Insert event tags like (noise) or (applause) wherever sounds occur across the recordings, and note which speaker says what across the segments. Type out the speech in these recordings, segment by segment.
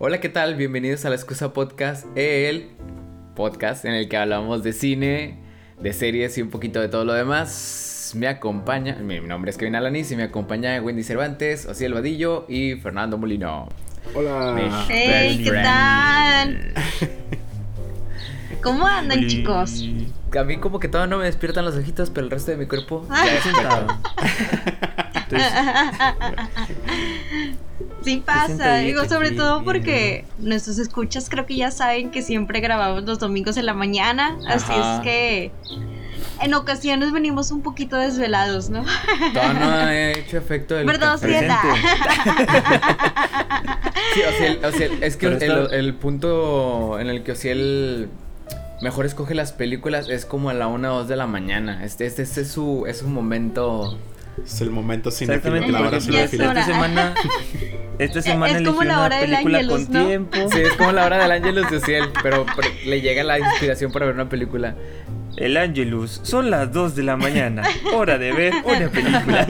Speaker 1: Hola, ¿qué tal? Bienvenidos a la Excusa Podcast, el podcast en el que hablamos de cine, de series y un poquito de todo lo demás. Me acompaña, mi nombre es Kevin Alanis y me acompaña Wendy Cervantes, Ociel Vadillo y Fernando Molino.
Speaker 2: Hola.
Speaker 3: Hey, ¿qué tal? (laughs) ¿Cómo andan, chicos?
Speaker 1: A mí como que todavía no me despiertan los ojitos, pero el resto de mi cuerpo ya (laughs) despertó. (laughs)
Speaker 3: Sí pasa, digo, sobre
Speaker 2: sí,
Speaker 3: todo porque nuestros escuchas creo que ya saben que siempre grabamos los domingos en la mañana, así
Speaker 1: Ajá.
Speaker 3: es que en ocasiones venimos un poquito desvelados, ¿no?
Speaker 1: Todavía no ha (laughs) hecho efecto el
Speaker 3: ¿Verdad,
Speaker 1: café.
Speaker 3: Ociela?
Speaker 1: Sí, Ociel, Ociel, es que
Speaker 2: Pero
Speaker 1: el,
Speaker 2: está-
Speaker 1: el punto en el que Ociel mejor escoge las películas es como a la 1 o 2 de la mañana. Este, este, este es su, es su momento.
Speaker 2: Es el momento cinéfilo,
Speaker 4: Exactamente,
Speaker 2: la hora cinéfila.
Speaker 3: hora.
Speaker 4: esta semana, (laughs) esta semana
Speaker 3: Es como la
Speaker 4: una
Speaker 3: hora del
Speaker 4: película
Speaker 3: Ángelus,
Speaker 4: con
Speaker 3: ¿no?
Speaker 4: tiempo.
Speaker 1: Sí, es como la hora del Ángelus de pero, pero le llega la inspiración para ver una película.
Speaker 4: El Angelus, son las 2 de la mañana, hora de ver una película.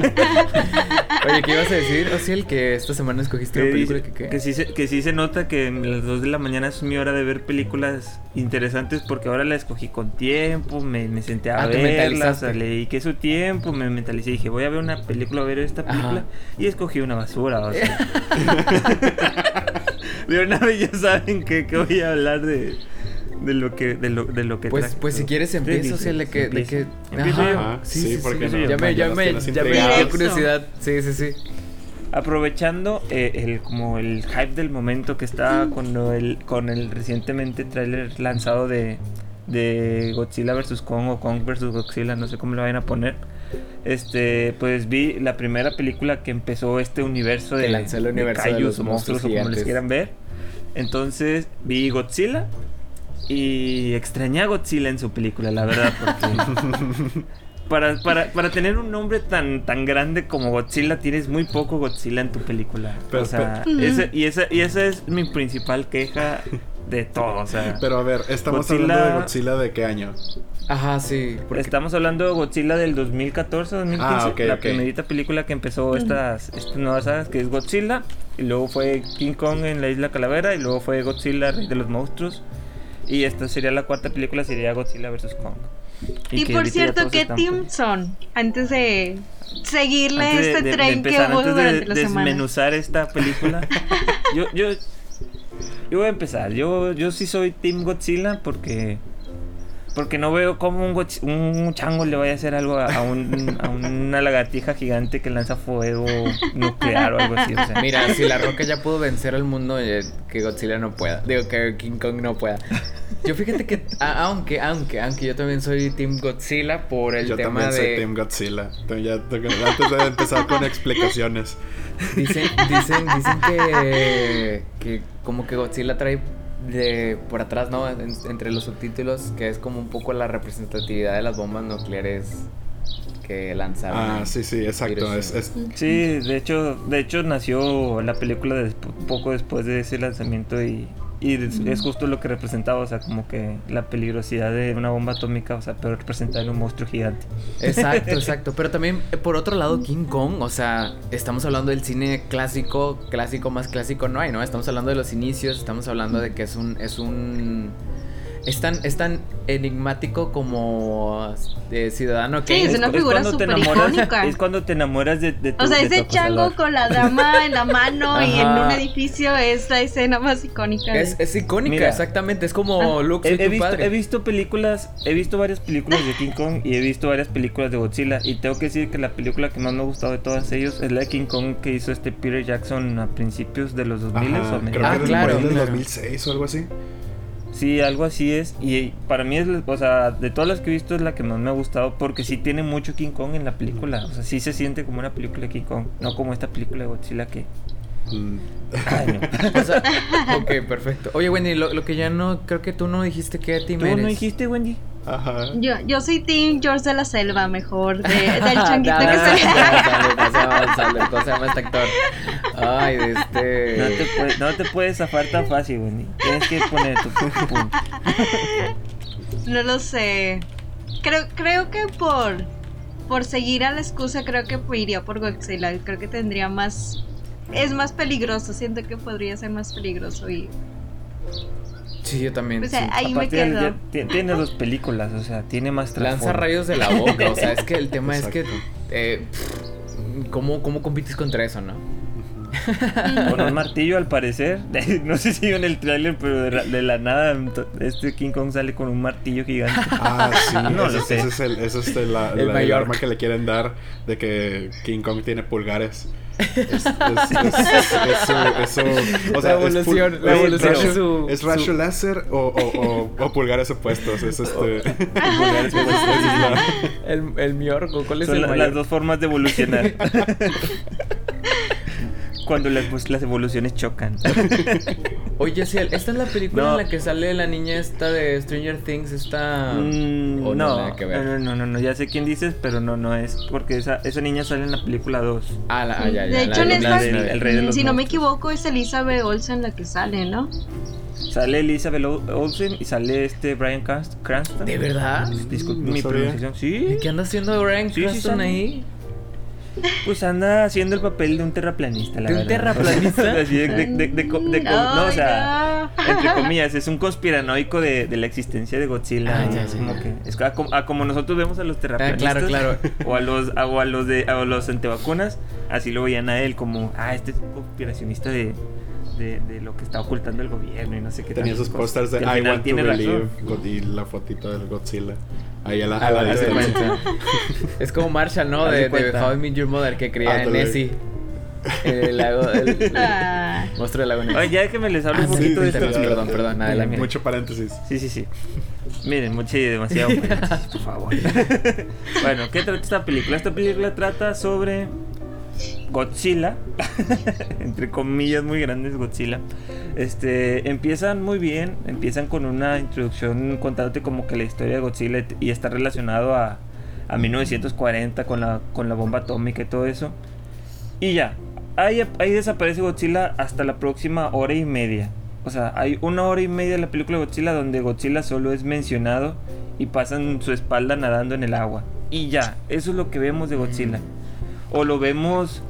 Speaker 1: Oye, ¿qué ibas a decir, Ociel? Que esta semana escogiste una película que
Speaker 4: que sí, se, que sí se nota que las 2 de la mañana es mi hora de ver películas interesantes porque ahora la escogí con tiempo, me, me senté a
Speaker 1: Ah,
Speaker 4: que su tiempo, me mentalicé y dije voy a ver una película, a ver esta
Speaker 1: Ajá.
Speaker 4: película y escogí una basura. O sea. (laughs) (laughs) de una vez ya saben que, que voy a hablar de, de lo que de lo, de lo que
Speaker 1: Pues,
Speaker 4: traje.
Speaker 1: pues si quieres empieza,
Speaker 4: dicen,
Speaker 1: Ociel, de que... De que
Speaker 4: empiezo. Empiezo.
Speaker 2: Ajá, sí, porque
Speaker 4: empiezo
Speaker 2: no,
Speaker 4: yo.
Speaker 1: ya me, ya me, ya me dio curiosidad. Sí, sí, sí.
Speaker 4: Aprovechando eh, el como el hype del momento que está con lo- el con el recientemente tráiler lanzado de, de Godzilla vs Kong o Kong vs Godzilla, no sé cómo lo vayan a poner. Este, pues vi la primera película que empezó este universo
Speaker 1: Que
Speaker 4: de,
Speaker 1: lanzó el
Speaker 4: de
Speaker 1: universo de
Speaker 4: kaijus
Speaker 1: los
Speaker 4: o monstruos o como les quieran ver. Entonces vi Godzilla y extrañé a Godzilla en su película, la verdad, porque (laughs) para, para, para tener un nombre tan, tan grande como Godzilla, tienes muy poco Godzilla en tu película.
Speaker 2: Pero-
Speaker 4: o sea,
Speaker 3: pero-
Speaker 4: y, esa, y esa es mi principal queja de todo. O sea,
Speaker 2: Pero a ver, estamos
Speaker 4: Godzilla-
Speaker 2: hablando de Godzilla de qué año?
Speaker 1: Ajá, sí. Porque
Speaker 4: estamos hablando de Godzilla del 2014, 2015,
Speaker 2: Ah, ok,
Speaker 4: la
Speaker 2: ok.
Speaker 4: primerita película que empezó estas, estas nuevas sagas, que es Godzilla, y luego fue King Kong en la Isla Calavera, y luego fue Godzilla, Rey de los Monstruos, y esta sería la cuarta película, sería Godzilla vs. Kong.
Speaker 3: Y,
Speaker 4: que
Speaker 3: por cierto, ¿qué team son? Antes de seguirle
Speaker 4: Antes de-
Speaker 3: este
Speaker 4: de- de
Speaker 3: tren que
Speaker 4: empezar,
Speaker 3: hubo
Speaker 4: antes de
Speaker 3: durante la semana.
Speaker 4: desmenuzar esta película, (laughs) yo, yo, yo voy a empezar. Yo, yo sí soy Team Godzilla porque porque no veo cómo un, chango le vaya a hacer algo a, a un- a una lagartija gigante que lanza fuego nuclear o algo así. O sea,
Speaker 1: Mira, si la roca ya pudo vencer al mundo, eh, que Godzilla no pueda. Digo, que King Kong no pueda. Yo fíjate que, a- aunque, aunque, aunque yo también soy Team Godzilla por el
Speaker 2: Yo
Speaker 1: tema
Speaker 2: también soy
Speaker 1: de.
Speaker 2: Team Godzilla. Entonces, ya, antes de empezar con explicaciones.
Speaker 1: Dicen, dicen, dicen que, que como que Godzilla trae de por atrás, ¿no? En- entre los subtítulos, que es como un poco la representatividad de las bombas nucleares que lanzaron.
Speaker 2: Ah, sí, sí, exacto. Es, es-
Speaker 4: sí, de hecho, de hecho nació la película poco después de ese lanzamiento y, y es, es justo lo que representaba, o sea, como que la peligrosidad de una bomba atómica, o sea, pero representada en un monstruo gigante.
Speaker 1: Exacto, (laughs) exacto. Pero también, eh, por otro lado, King Kong, o sea, estamos hablando del cine clásico, clásico más clásico no hay, ¿no? Estamos hablando de los inicios, estamos hablando de que es un, es un, es tan, es tan enigmático como eh, Ciudadano
Speaker 3: Sí,
Speaker 1: Kane.
Speaker 3: es una figura
Speaker 4: cuando te
Speaker 3: súper icónica.
Speaker 4: Es cuando te enamoras de, de tu
Speaker 3: O sea,
Speaker 4: de
Speaker 3: ese chango con la dama en la mano y en un edificio es la escena más icónica.
Speaker 1: Es, es icónica,
Speaker 4: Mira.
Speaker 1: exactamente. Es como
Speaker 3: Ah.
Speaker 1: Luke,
Speaker 4: He, he
Speaker 1: tu
Speaker 4: visto,
Speaker 1: padre.
Speaker 4: he visto películas, he visto varias películas de King Kong y he visto varias películas de Godzilla y tengo que decir que la película que más me ha gustado de todas ellos es la de King Kong que hizo este Peter Jackson a principios de los 2000
Speaker 2: ajá,
Speaker 4: o
Speaker 2: creo.
Speaker 1: Ah,
Speaker 2: que del
Speaker 1: claro.
Speaker 2: 2006 o algo así.
Speaker 4: Sí, algo así es. Y para mí es, la- o sea, de todas las que he visto es la que más me ha gustado porque sí tiene mucho King Kong en la película. O sea, sí se siente como una película de King Kong, no como esta película de Godzilla que...
Speaker 2: Mm.
Speaker 4: Ay, no.
Speaker 1: O sea, ok, perfecto. Oye, Wendy, lo, lo que ya no, creo que tú no dijiste que team
Speaker 4: ¿Tú
Speaker 1: eres.
Speaker 4: no dijiste, Wendy?
Speaker 2: Ajá.
Speaker 3: Yo, yo soy Team George de la Selva, mejor. de- del changuito
Speaker 1: Ah,
Speaker 3: que se.
Speaker 1: dale, ¿Cómo se llama? Dale, ¿Cómo se llama este actor? Ay, de este.
Speaker 4: No te, puedes, no te puedes zafar tan fácil, Wendy. Tienes que poner tu punto.
Speaker 3: No lo sé. Creo, creo que por, por seguir a la excusa, creo que iría por Godzilla. Creo que tendría más es más peligroso. Siento que podría ser más peligroso y
Speaker 1: Sí, yo también.
Speaker 3: O sea,
Speaker 1: sí.
Speaker 3: ahí me
Speaker 4: Aparte, ya-
Speaker 3: quedo.
Speaker 4: ya ti- tiene dos películas, o sea, tiene más
Speaker 1: Lanza rayos de la boca. O sea, es que el (laughs) tema es que. Eh, pff, ¿cómo, ¿Cómo compites contra eso, no? (laughs)
Speaker 4: Con un martillo al parecer. (laughs) No sé si en el tráiler, pero de, la- de la nada este King Kong sale con un martillo gigante. (laughs)
Speaker 2: Ah, sí,
Speaker 4: No
Speaker 2: ese,
Speaker 4: lo sé.
Speaker 2: ese es el, ese es el, la-
Speaker 1: El
Speaker 2: la- el arma que le quieren dar de que King Kong tiene pulgares. Es, es, es, es su- es su- o sea,
Speaker 1: La
Speaker 2: es
Speaker 1: evolución, la
Speaker 2: es-
Speaker 1: evolución
Speaker 2: es-
Speaker 1: su-
Speaker 2: ¿Es
Speaker 1: su-
Speaker 2: rayo láser o, o, o, o pulgares opuestos? Es este.
Speaker 4: Pulgares
Speaker 2: es la-
Speaker 1: El, el Miorco, ¿cuál es
Speaker 4: Son
Speaker 1: el
Speaker 4: la-
Speaker 1: mayor?
Speaker 4: las dos formas de evolucionar. Cuando las, pues, las evoluciones chocan. (laughs)
Speaker 1: Oye, sí, esta es la película
Speaker 4: No.
Speaker 1: en la que sale la niña esta de Stranger Things, esta...
Speaker 4: Mm,
Speaker 1: ¿O
Speaker 4: no,
Speaker 1: ver?
Speaker 4: no, no, no, no, ya sé quién dices, pero no, no es. Porque esa, esa niña sale en la película 2.
Speaker 1: Ah, la, ah, ya, ya.
Speaker 3: De
Speaker 1: la
Speaker 3: hecho, en
Speaker 1: la
Speaker 3: esta-
Speaker 1: del-
Speaker 4: el rey de los
Speaker 3: si no me equivoco, es Elizabeth Olsen la que sale, ¿no?
Speaker 4: Sale Elizabeth Ol- Olsen y sale este Brian Cranst- Cranston.
Speaker 1: ¿De verdad?
Speaker 4: Disculpe
Speaker 2: No
Speaker 4: mi pronunciación. Sí.
Speaker 1: ¿Y ¿Qué anda haciendo Brian
Speaker 4: Sí, sí
Speaker 1: Cranston
Speaker 4: sale.
Speaker 1: ahí?
Speaker 4: Pues anda haciendo el papel de un terraplanista, la
Speaker 1: ¿De un
Speaker 4: verdad.
Speaker 1: terraplanista?
Speaker 4: O (laughs) sea, así de, de, de- de co- de co- no, o sea,
Speaker 3: Ay, no.
Speaker 4: entre (laughs) comillas, es un conspiranoico de, de la existencia de Godzilla.
Speaker 1: Ah, ya,
Speaker 4: es
Speaker 1: ya,
Speaker 4: como
Speaker 1: ya.
Speaker 4: que es a como, a como nosotros vemos a los terraplanistas
Speaker 1: Ah, claro, claro.
Speaker 4: o a los a, o a los de a los antivacunas, así lo veían a él como, ah, este es un conspiracionista de de, de lo que está ocultando el gobierno y no sé qué
Speaker 2: Tenía sus pósters de I want to
Speaker 4: tiene
Speaker 2: believe
Speaker 4: razón.
Speaker 2: God- y la fotito del Godzilla. Ahí a la,
Speaker 1: Ah,
Speaker 2: a la distancia. (laughs)
Speaker 1: Es como Marshall, ¿no?
Speaker 4: De
Speaker 1: De. How I Met Your Mother, que creía en
Speaker 2: Ándale.
Speaker 1: Nessie. El, (laughs) lago, el, el
Speaker 3: Ah.
Speaker 1: monstruo del lago Ness.
Speaker 4: Oye, ya que me les hablo
Speaker 1: Ah,
Speaker 4: un
Speaker 1: sí,
Speaker 4: poquito de
Speaker 1: sí, perdón, perdón, adelante.
Speaker 2: Mucho paréntesis.
Speaker 4: Sí, sí, sí. Miren, mucho y demasiado (laughs) paréntesis, por favor. bueno, ¿qué trata esta película? Esta película trata sobre Godzilla, (laughs) entre comillas muy grandes Godzilla. Este, empiezan muy bien, empiezan con una introducción contándote como que la historia de Godzilla y está relacionado a, a 1940 con la, con la bomba atómica y todo eso. Y ya, ahí, ahí desaparece Godzilla hasta la próxima hora y media. O sea, hay una hora y media de la película Godzilla donde Godzilla solo es mencionado y pasan su espalda nadando en el agua. Y ya, eso es lo que vemos de Godzilla. O lo vemos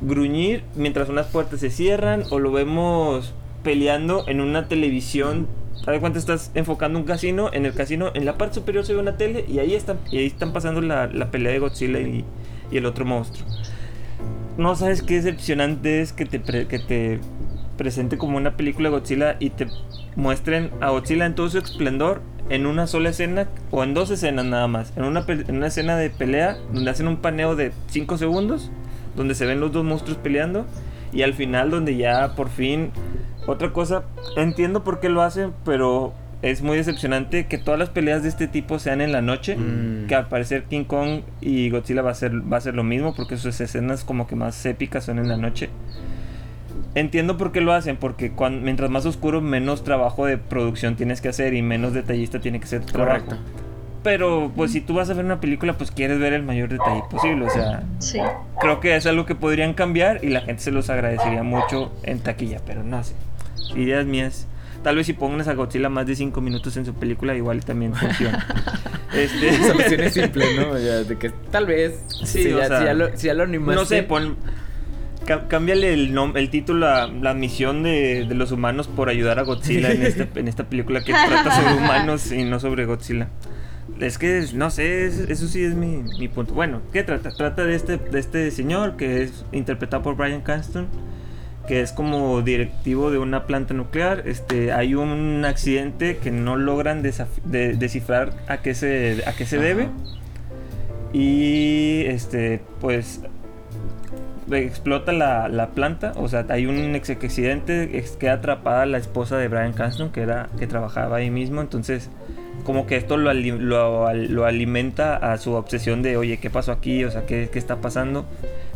Speaker 4: gruñir mientras unas puertas se cierran, o lo vemos peleando en una televisión. ¿Sabes cuánto estás enfocando un casino? En el casino, en la parte superior se ve una tele y ahí están, y ahí están pasando la, la pelea de Godzilla y, el otro monstruo. No sabes qué decepcionante es que te, pre- que te presente como una película de Godzilla y te muestren a Godzilla en todo su esplendor en una sola escena o en dos escenas nada más. En una, en una escena de pelea donde hacen un paneo de 5 segundos, donde se ven los dos monstruos peleando y al final donde ya por fin otra cosa, entiendo por qué lo hacen, pero es muy decepcionante que todas las peleas de este tipo sean en la noche,
Speaker 1: Mm.
Speaker 4: que al parecer King Kong y Godzilla va a ser va a ser lo mismo porque sus escenas como que más épicas son en la noche. Entiendo por qué lo hacen, porque cuan- mientras más oscuro, menos trabajo de producción tienes que hacer y menos detallista tiene que ser tu trabajo.
Speaker 1: Correcto.
Speaker 4: Pero, pues, si tú vas a ver una película, pues quieres ver el mayor detalle posible. O sea,
Speaker 3: Sí.
Speaker 4: creo que es algo que podrían cambiar y la gente se los agradecería mucho en taquilla, pero no sé. Ideas mías. Tal vez si pongas a Godzilla más de 5 minutos en su película, igual también funciona. (laughs) este,
Speaker 1: Soluciones simples, ¿no? Ya, de que tal vez.
Speaker 4: Sí,
Speaker 1: si,
Speaker 4: o
Speaker 1: ya,
Speaker 4: sea,
Speaker 1: si ya lo, si ya lo animaste.
Speaker 4: No sé, pon. Cámbiale el, el título a la misión de, de los humanos por ayudar a Godzilla en, este- en esta película que trata sobre (laughs) humanos y no sobre Godzilla. Es que, no sé, es- eso sí es mi, mi punto. Bueno, ¿qué trata? Trata de este, de este señor que es interpretado por Brian Cranston, que es como directivo de una planta nuclear. Este, hay un accidente que no logran de- descifrar a qué se, a qué se debe. Y este, pues explota la, la planta, o sea, hay un ex accidente, queda atrapada la esposa de Brian Cranston, que era que trabajaba ahí mismo, entonces como que esto lo, lo, lo alimenta a su obsesión de, oye, ¿qué pasó aquí? O sea, ¿qué, qué está pasando?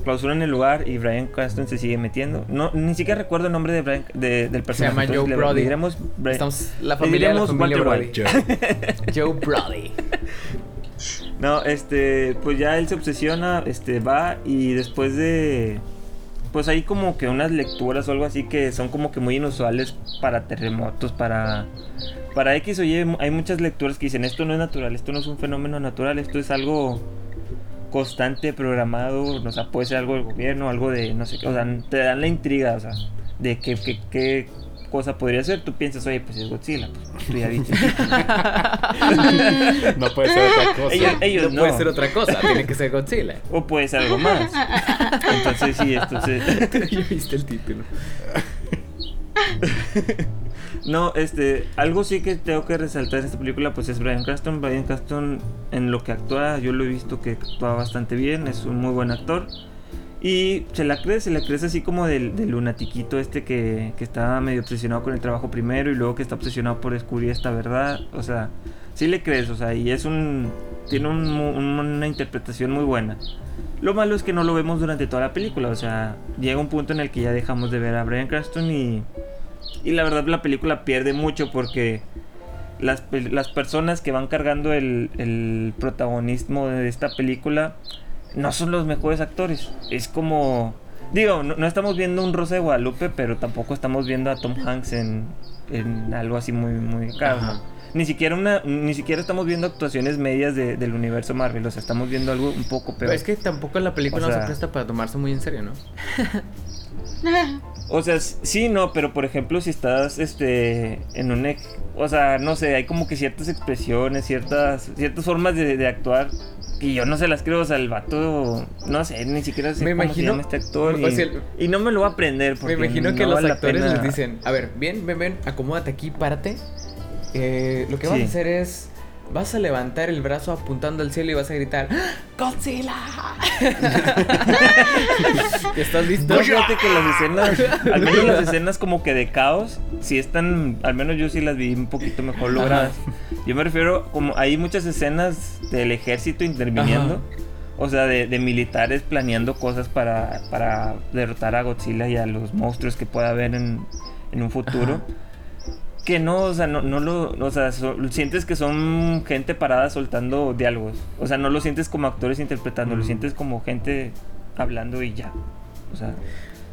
Speaker 4: Clausuran el lugar y Brian Cranston se sigue metiendo. No, ni siquiera recuerdo el nombre de Brian- de- del
Speaker 1: Se
Speaker 4: personaje.
Speaker 1: llama
Speaker 4: entonces
Speaker 1: Joe Brody.
Speaker 4: le diremos Bri-
Speaker 1: Estamos, la
Speaker 4: le
Speaker 1: familia, la
Speaker 4: diremos
Speaker 1: familia Brody.
Speaker 4: White.
Speaker 2: Yo. (laughs) (laughs)
Speaker 1: Joe Brody. (laughs)
Speaker 4: No, este, pues ya él se obsesiona, este, va y después de, pues hay como que unas lecturas o algo así que son como que muy inusuales para terremotos, para, para X o hay muchas lecturas que dicen esto no es natural, esto no es un fenómeno natural, esto es algo constante, programado, o sea, puede ser algo del gobierno, algo de, no sé o sea, te dan la intriga, o sea, de qué, qué, qué cosa podría ser, tú piensas, oye, pues es Godzilla, pues tú ya viste. (laughs)
Speaker 2: No puede ser otra cosa.
Speaker 4: ellos ellos
Speaker 1: no, puede ser otra cosa, tiene que ser Godzilla.
Speaker 4: O puede ser algo más. Entonces sí, entonces... (laughs)
Speaker 1: ya viste el título. (laughs)
Speaker 4: No, este, algo sí que tengo que resaltar en esta película, pues es Brian Cranston. Brian Cranston en lo que actúa, yo lo he visto que actúa bastante bien, es un muy buen actor. Y se la crees, se la crees así como del, del lunatiquito este que, que está medio obsesionado con el trabajo primero y luego que está obsesionado por descubrir esta verdad. O sea, sí le crees, o sea, y es un... tiene un- un- una interpretación muy buena. Lo malo es que no lo vemos durante toda la película, o sea, llega un punto en el que ya dejamos de ver a Brian Cranston y... Y la verdad la película pierde mucho porque las, las personas que van cargando el, el protagonismo de esta película no son los mejores actores. Es como... Digo, no, no estamos viendo un Rosa de Guadalupe, pero tampoco estamos viendo a Tom Hanks en, en algo así muy, muy caro.
Speaker 1: Ajá.
Speaker 4: Ni siquiera una, ni siquiera estamos viendo actuaciones medias de- del universo Marvel. O sea, estamos viendo algo un poco
Speaker 1: Pero
Speaker 4: peor.
Speaker 1: es que tampoco la película
Speaker 4: O sea-
Speaker 1: no se presta para tomarse muy en serio, ¿no? (laughs) (laughs)
Speaker 4: O sea, sí, no, pero por ejemplo, si estás este en un ex- o sea, no sé, hay como que ciertas expresiones, ciertas ciertas formas de, de actuar que yo no se las creo, o sea, el vato no sé, ni siquiera sé
Speaker 1: Me
Speaker 4: cómo se
Speaker 1: imagino-
Speaker 4: llama este actor y,
Speaker 1: o sea,
Speaker 4: y no me lo voy a aprender
Speaker 1: Me
Speaker 4: porque
Speaker 1: imagino
Speaker 4: no
Speaker 1: que los actores les dicen, a ver, ven, ven, ven, acomódate aquí, párate. Eh, lo que vas
Speaker 4: Sí.
Speaker 1: a hacer es, vas a levantar el brazo apuntando al cielo y vas a gritar, ¡Ah! ¡Godzilla! (laughs) ¿Estás listo?
Speaker 4: No, fíjate que las escenas, (laughs) al menos las escenas como que de caos, sí están, al menos yo sí las vi un poquito mejor logradas. Yo me refiero, como hay muchas escenas del ejército interviniendo,
Speaker 1: Ajá.
Speaker 4: o sea, de, de militares planeando cosas para, para derrotar a Godzilla y a los monstruos que pueda haber en, en un futuro.
Speaker 1: Ajá.
Speaker 4: Que no, o sea, no, no lo, o sea, so- sientes que son gente parada soltando diálogos. O sea, no lo sientes como actores interpretando, lo
Speaker 2: Mm.
Speaker 4: sientes como gente hablando y ya. O sea,
Speaker 1: ¿Qué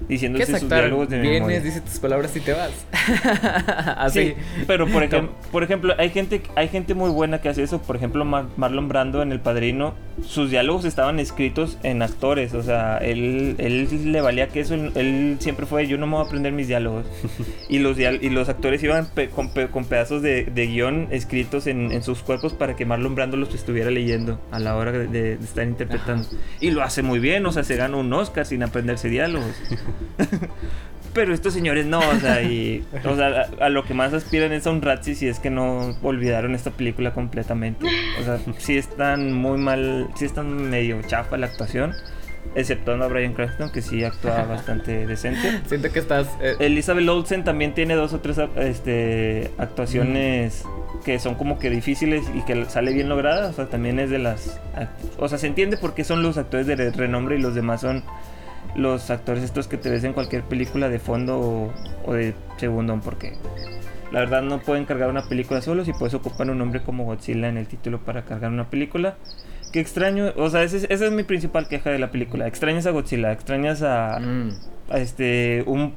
Speaker 4: diciéndose sus
Speaker 1: actuar?
Speaker 4: diálogos de memoria.
Speaker 1: Vienes, dices tus palabras y te vas. (laughs) Así.
Speaker 4: Sí, pero por, ejem- por ejemplo, hay gente, hay gente muy buena que hace eso. Por ejemplo, Mar- Marlon Brando en El Padrino, sus diálogos estaban escritos en actores. O sea, él, él le valía que eso. Él, siempre fue, yo no me voy a aprender mis diálogos. (laughs) y, los dial- y los actores iban pe- con, pe- con pedazos de, de guion escritos en, en sus cuerpos para que Marlon Brando los estuviera leyendo a la hora de, de estar interpretando. Y lo hace muy bien, o sea, se gana un Oscar sin aprenderse diálogos. (laughs) (laughs) Pero estos señores no, o sea, y, o sea, a, a lo que más aspiran es a un Razzie si es que no olvidaron esta película completamente. O sea, sí están muy mal, sí están medio chafa la actuación, exceptuando a Brian Cranston que sí actúa (laughs) bastante decente.
Speaker 1: Siento que estás... eh,
Speaker 4: Elizabeth Olsen también tiene dos o tres este, actuaciones que son como que difíciles y que sale bien lograda. O sea, también es de las... O sea, se entiende por qué son los actores de re- renombre y los demás son los actores estos que te ves en cualquier película de fondo o, o de segundón porque la verdad no pueden cargar una película solos y pues ocupan un nombre como Godzilla en el título para cargar una película. Que extraño, o sea, ese es- esa es mi principal queja de la película. Extrañas a Godzilla, extrañas a,
Speaker 1: mm.
Speaker 4: a este un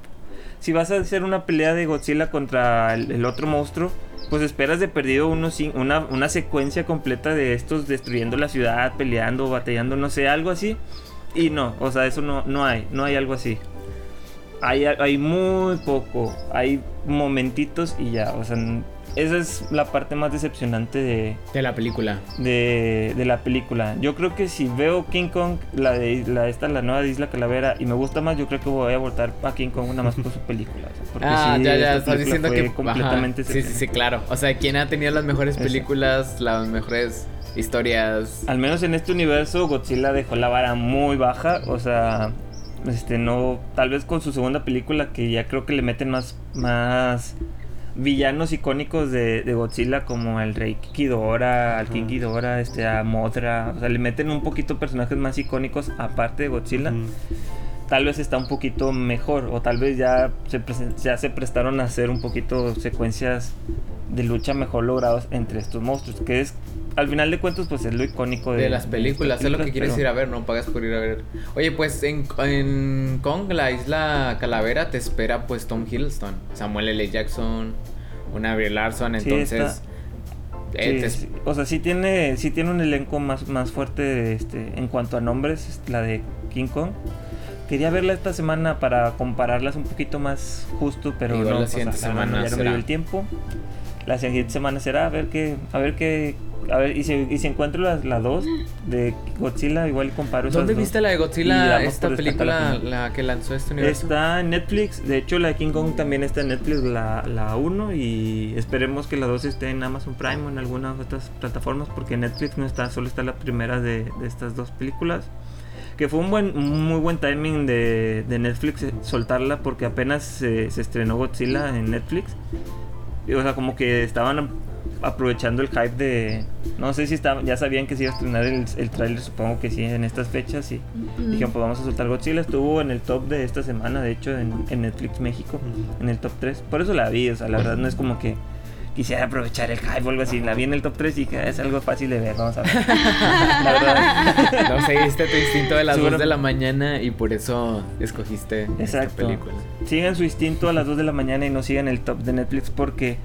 Speaker 4: si vas a hacer una pelea de Godzilla contra el, el otro monstruo pues esperas de perdido unos una, una secuencia completa de estos destruyendo la ciudad peleando batallando no sé algo así y no o sea eso no no hay no hay algo así hay, hay muy poco hay momentitos y ya o sea esa es la parte más decepcionante de,
Speaker 1: De la película.
Speaker 4: de, de la película. Yo creo que si veo King Kong, la de la, esta, la nueva de Isla Calavera, y me gusta más, yo creo que voy a votar a King Kong nada más por su película. o sea, porque
Speaker 1: Ah,
Speaker 4: sí,
Speaker 1: ya, ya, estás diciendo que...
Speaker 4: completamente
Speaker 1: ajá, Sí, sí, sí, claro. O sea, ¿quién ha tenido las mejores
Speaker 4: Eso.
Speaker 1: películas, las mejores historias?
Speaker 4: Al menos en este universo, Godzilla dejó la vara muy baja. O sea, este no. Tal vez con su segunda película, que ya creo que le meten más. más villanos icónicos de, de Godzilla como el Rey Ghidorah, al King. Ghidorah, este, a Mothra, o sea, le meten un poquito personajes más icónicos aparte de Godzilla. Tal vez está un poquito mejor o tal vez ya se, ya se prestaron a hacer un poquito secuencias de lucha mejor logrados entre estos monstruos, que es al final de cuentas pues es lo icónico de,
Speaker 1: De las películas, es lo que quieres
Speaker 4: pero-
Speaker 1: ir a ver, no pagas por ir a ver. Oye, pues en, en Kong, la isla Calavera, te espera pues Tom Hiddleston, Samuel L. Jackson, una Brie Larson,
Speaker 4: Sí,
Speaker 1: entonces...
Speaker 4: está-
Speaker 1: eh,
Speaker 4: Sí,
Speaker 1: te-
Speaker 4: sí. O sea, sí tiene, sí tiene un elenco más, más fuerte este, en cuanto a nombres, es la de King Kong. Quería verla esta semana para compararlas un poquito más justo, pero
Speaker 1: Igual
Speaker 4: no,
Speaker 1: la
Speaker 4: o sea,
Speaker 1: siguiente
Speaker 4: la verdad,
Speaker 1: semana
Speaker 4: ya no me dio el tiempo. La siguiente semana será a ver qué, a ver qué, a ver, y si, y si encuentro la, la 2 de Godzilla, igual comparo esas
Speaker 1: ¿Dónde
Speaker 4: dos.
Speaker 1: viste la de Godzilla, esta película,
Speaker 4: descartada
Speaker 1: la que lanzó este universo?
Speaker 4: Está en Netflix, de hecho la de King Kong también está en Netflix, la, la 1 y esperemos que la 2 esté en Amazon Prime o en alguna de estas plataformas porque Netflix no está, solo está la primera de, de estas dos películas. Que fue un buen, un muy buen timing de, de Netflix eh, soltarla porque apenas se, se estrenó Godzilla en Netflix. Y, o sea, como que estaban aprovechando el hype de... No sé si estaban, ya sabían que se iba a estrenar el, el tráiler, supongo que sí, en estas fechas y dijeron pues vamos a soltar Godzilla. Estuvo en el top de esta semana, de hecho, en, en Netflix México, en el top 3. Por eso la vi, o sea, la verdad no es como que quisiera aprovechar el hype o algo así. La vi en el top 3 y dije, "Ah, es algo fácil de ver, vamos a ver. (laughs) la verdad.
Speaker 1: No seguiste tu instinto de las
Speaker 4: Sí,
Speaker 1: 2
Speaker 4: bueno.
Speaker 1: de la mañana y por eso escogiste esta
Speaker 4: Exacto.
Speaker 1: película.
Speaker 4: Sigan su instinto a las 2 de la mañana y no sigan el top de Netflix porque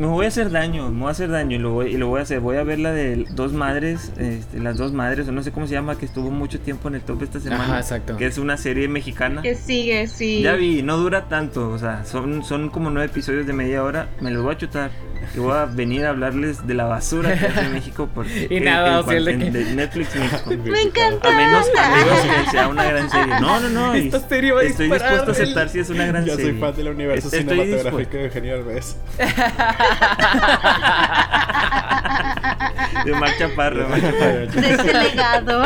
Speaker 4: me voy a hacer daño, me voy a hacer daño y lo voy, y lo voy a hacer. Voy a ver la de dos madres, este, las dos madres, o no sé cómo se llama, que estuvo mucho tiempo en el top esta semana.
Speaker 1: Ajá, exacto.
Speaker 4: Que es una serie mexicana.
Speaker 3: Que sigue, sí.
Speaker 4: Ya vi, no dura tanto, o sea, son, son como nueve episodios de media hora, me los voy a chutar. Y voy a venir a hablarles de la basura que hace México por (laughs)
Speaker 1: Y nada,
Speaker 4: en-
Speaker 1: o sea, el de
Speaker 4: en-
Speaker 1: que-
Speaker 4: de Netflix México. (laughs)
Speaker 3: Me encanta.
Speaker 4: A menos, a menos que sea una gran serie. No, no, no. y
Speaker 1: Esta serie va a
Speaker 4: estoy dispuesto a aceptar si es una gran
Speaker 2: Yo
Speaker 4: serie.
Speaker 2: soy fan del universo
Speaker 4: Estoy
Speaker 2: cinematográfico
Speaker 4: dispuesto.
Speaker 2: de Eugenio Derbez. (laughs)
Speaker 4: De Omar Chaparro, Omar Chaparro.
Speaker 3: De ese legado.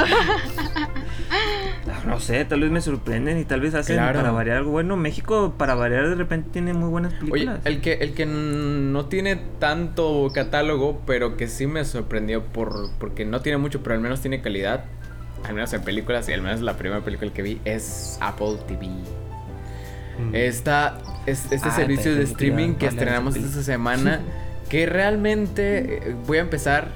Speaker 4: No sé, tal vez me sorprenden y tal vez hacen
Speaker 1: Claro.
Speaker 4: para variar algo bueno. México, para variar, de repente tiene muy buenas
Speaker 1: Oye,
Speaker 4: películas.
Speaker 1: el que, el que no tiene tanto catálogo, pero que sí me sorprendió por, porque no tiene mucho, pero al menos tiene calidad, al menos en películas, y al menos la primera película que vi es Apple TV.
Speaker 2: Mm.
Speaker 1: Esta, es, este
Speaker 4: Ah,
Speaker 1: servicio de streaming que estrenamos esta semana, que realmente eh, voy a empezar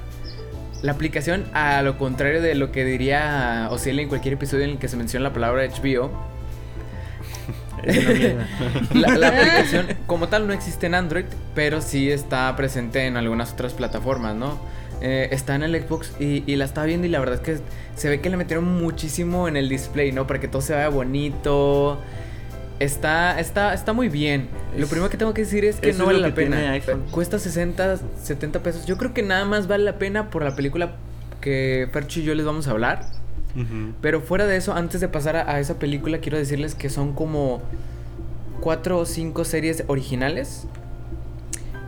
Speaker 1: la aplicación a lo contrario de lo que diría Ociel en cualquier episodio en el que se menciona la palabra HBO. (laughs) La, la aplicación como tal no existe en Android, pero sí está presente en algunas otras plataformas, ¿no? Eh, está en el Xbox y, y la estaba viendo y la verdad es que se ve que le metieron muchísimo en el display, ¿no? Para que todo se vea bonito. Está, está, está muy bien. Lo primero que tengo que decir es que no vale la pena. Cuesta 60, 70 pesos. Yo creo que nada más vale la pena por la película que Fercho y yo les vamos a hablar. Pero fuera de eso, antes de pasar a, a esa película, quiero decirles que son como cuatro o cinco series originales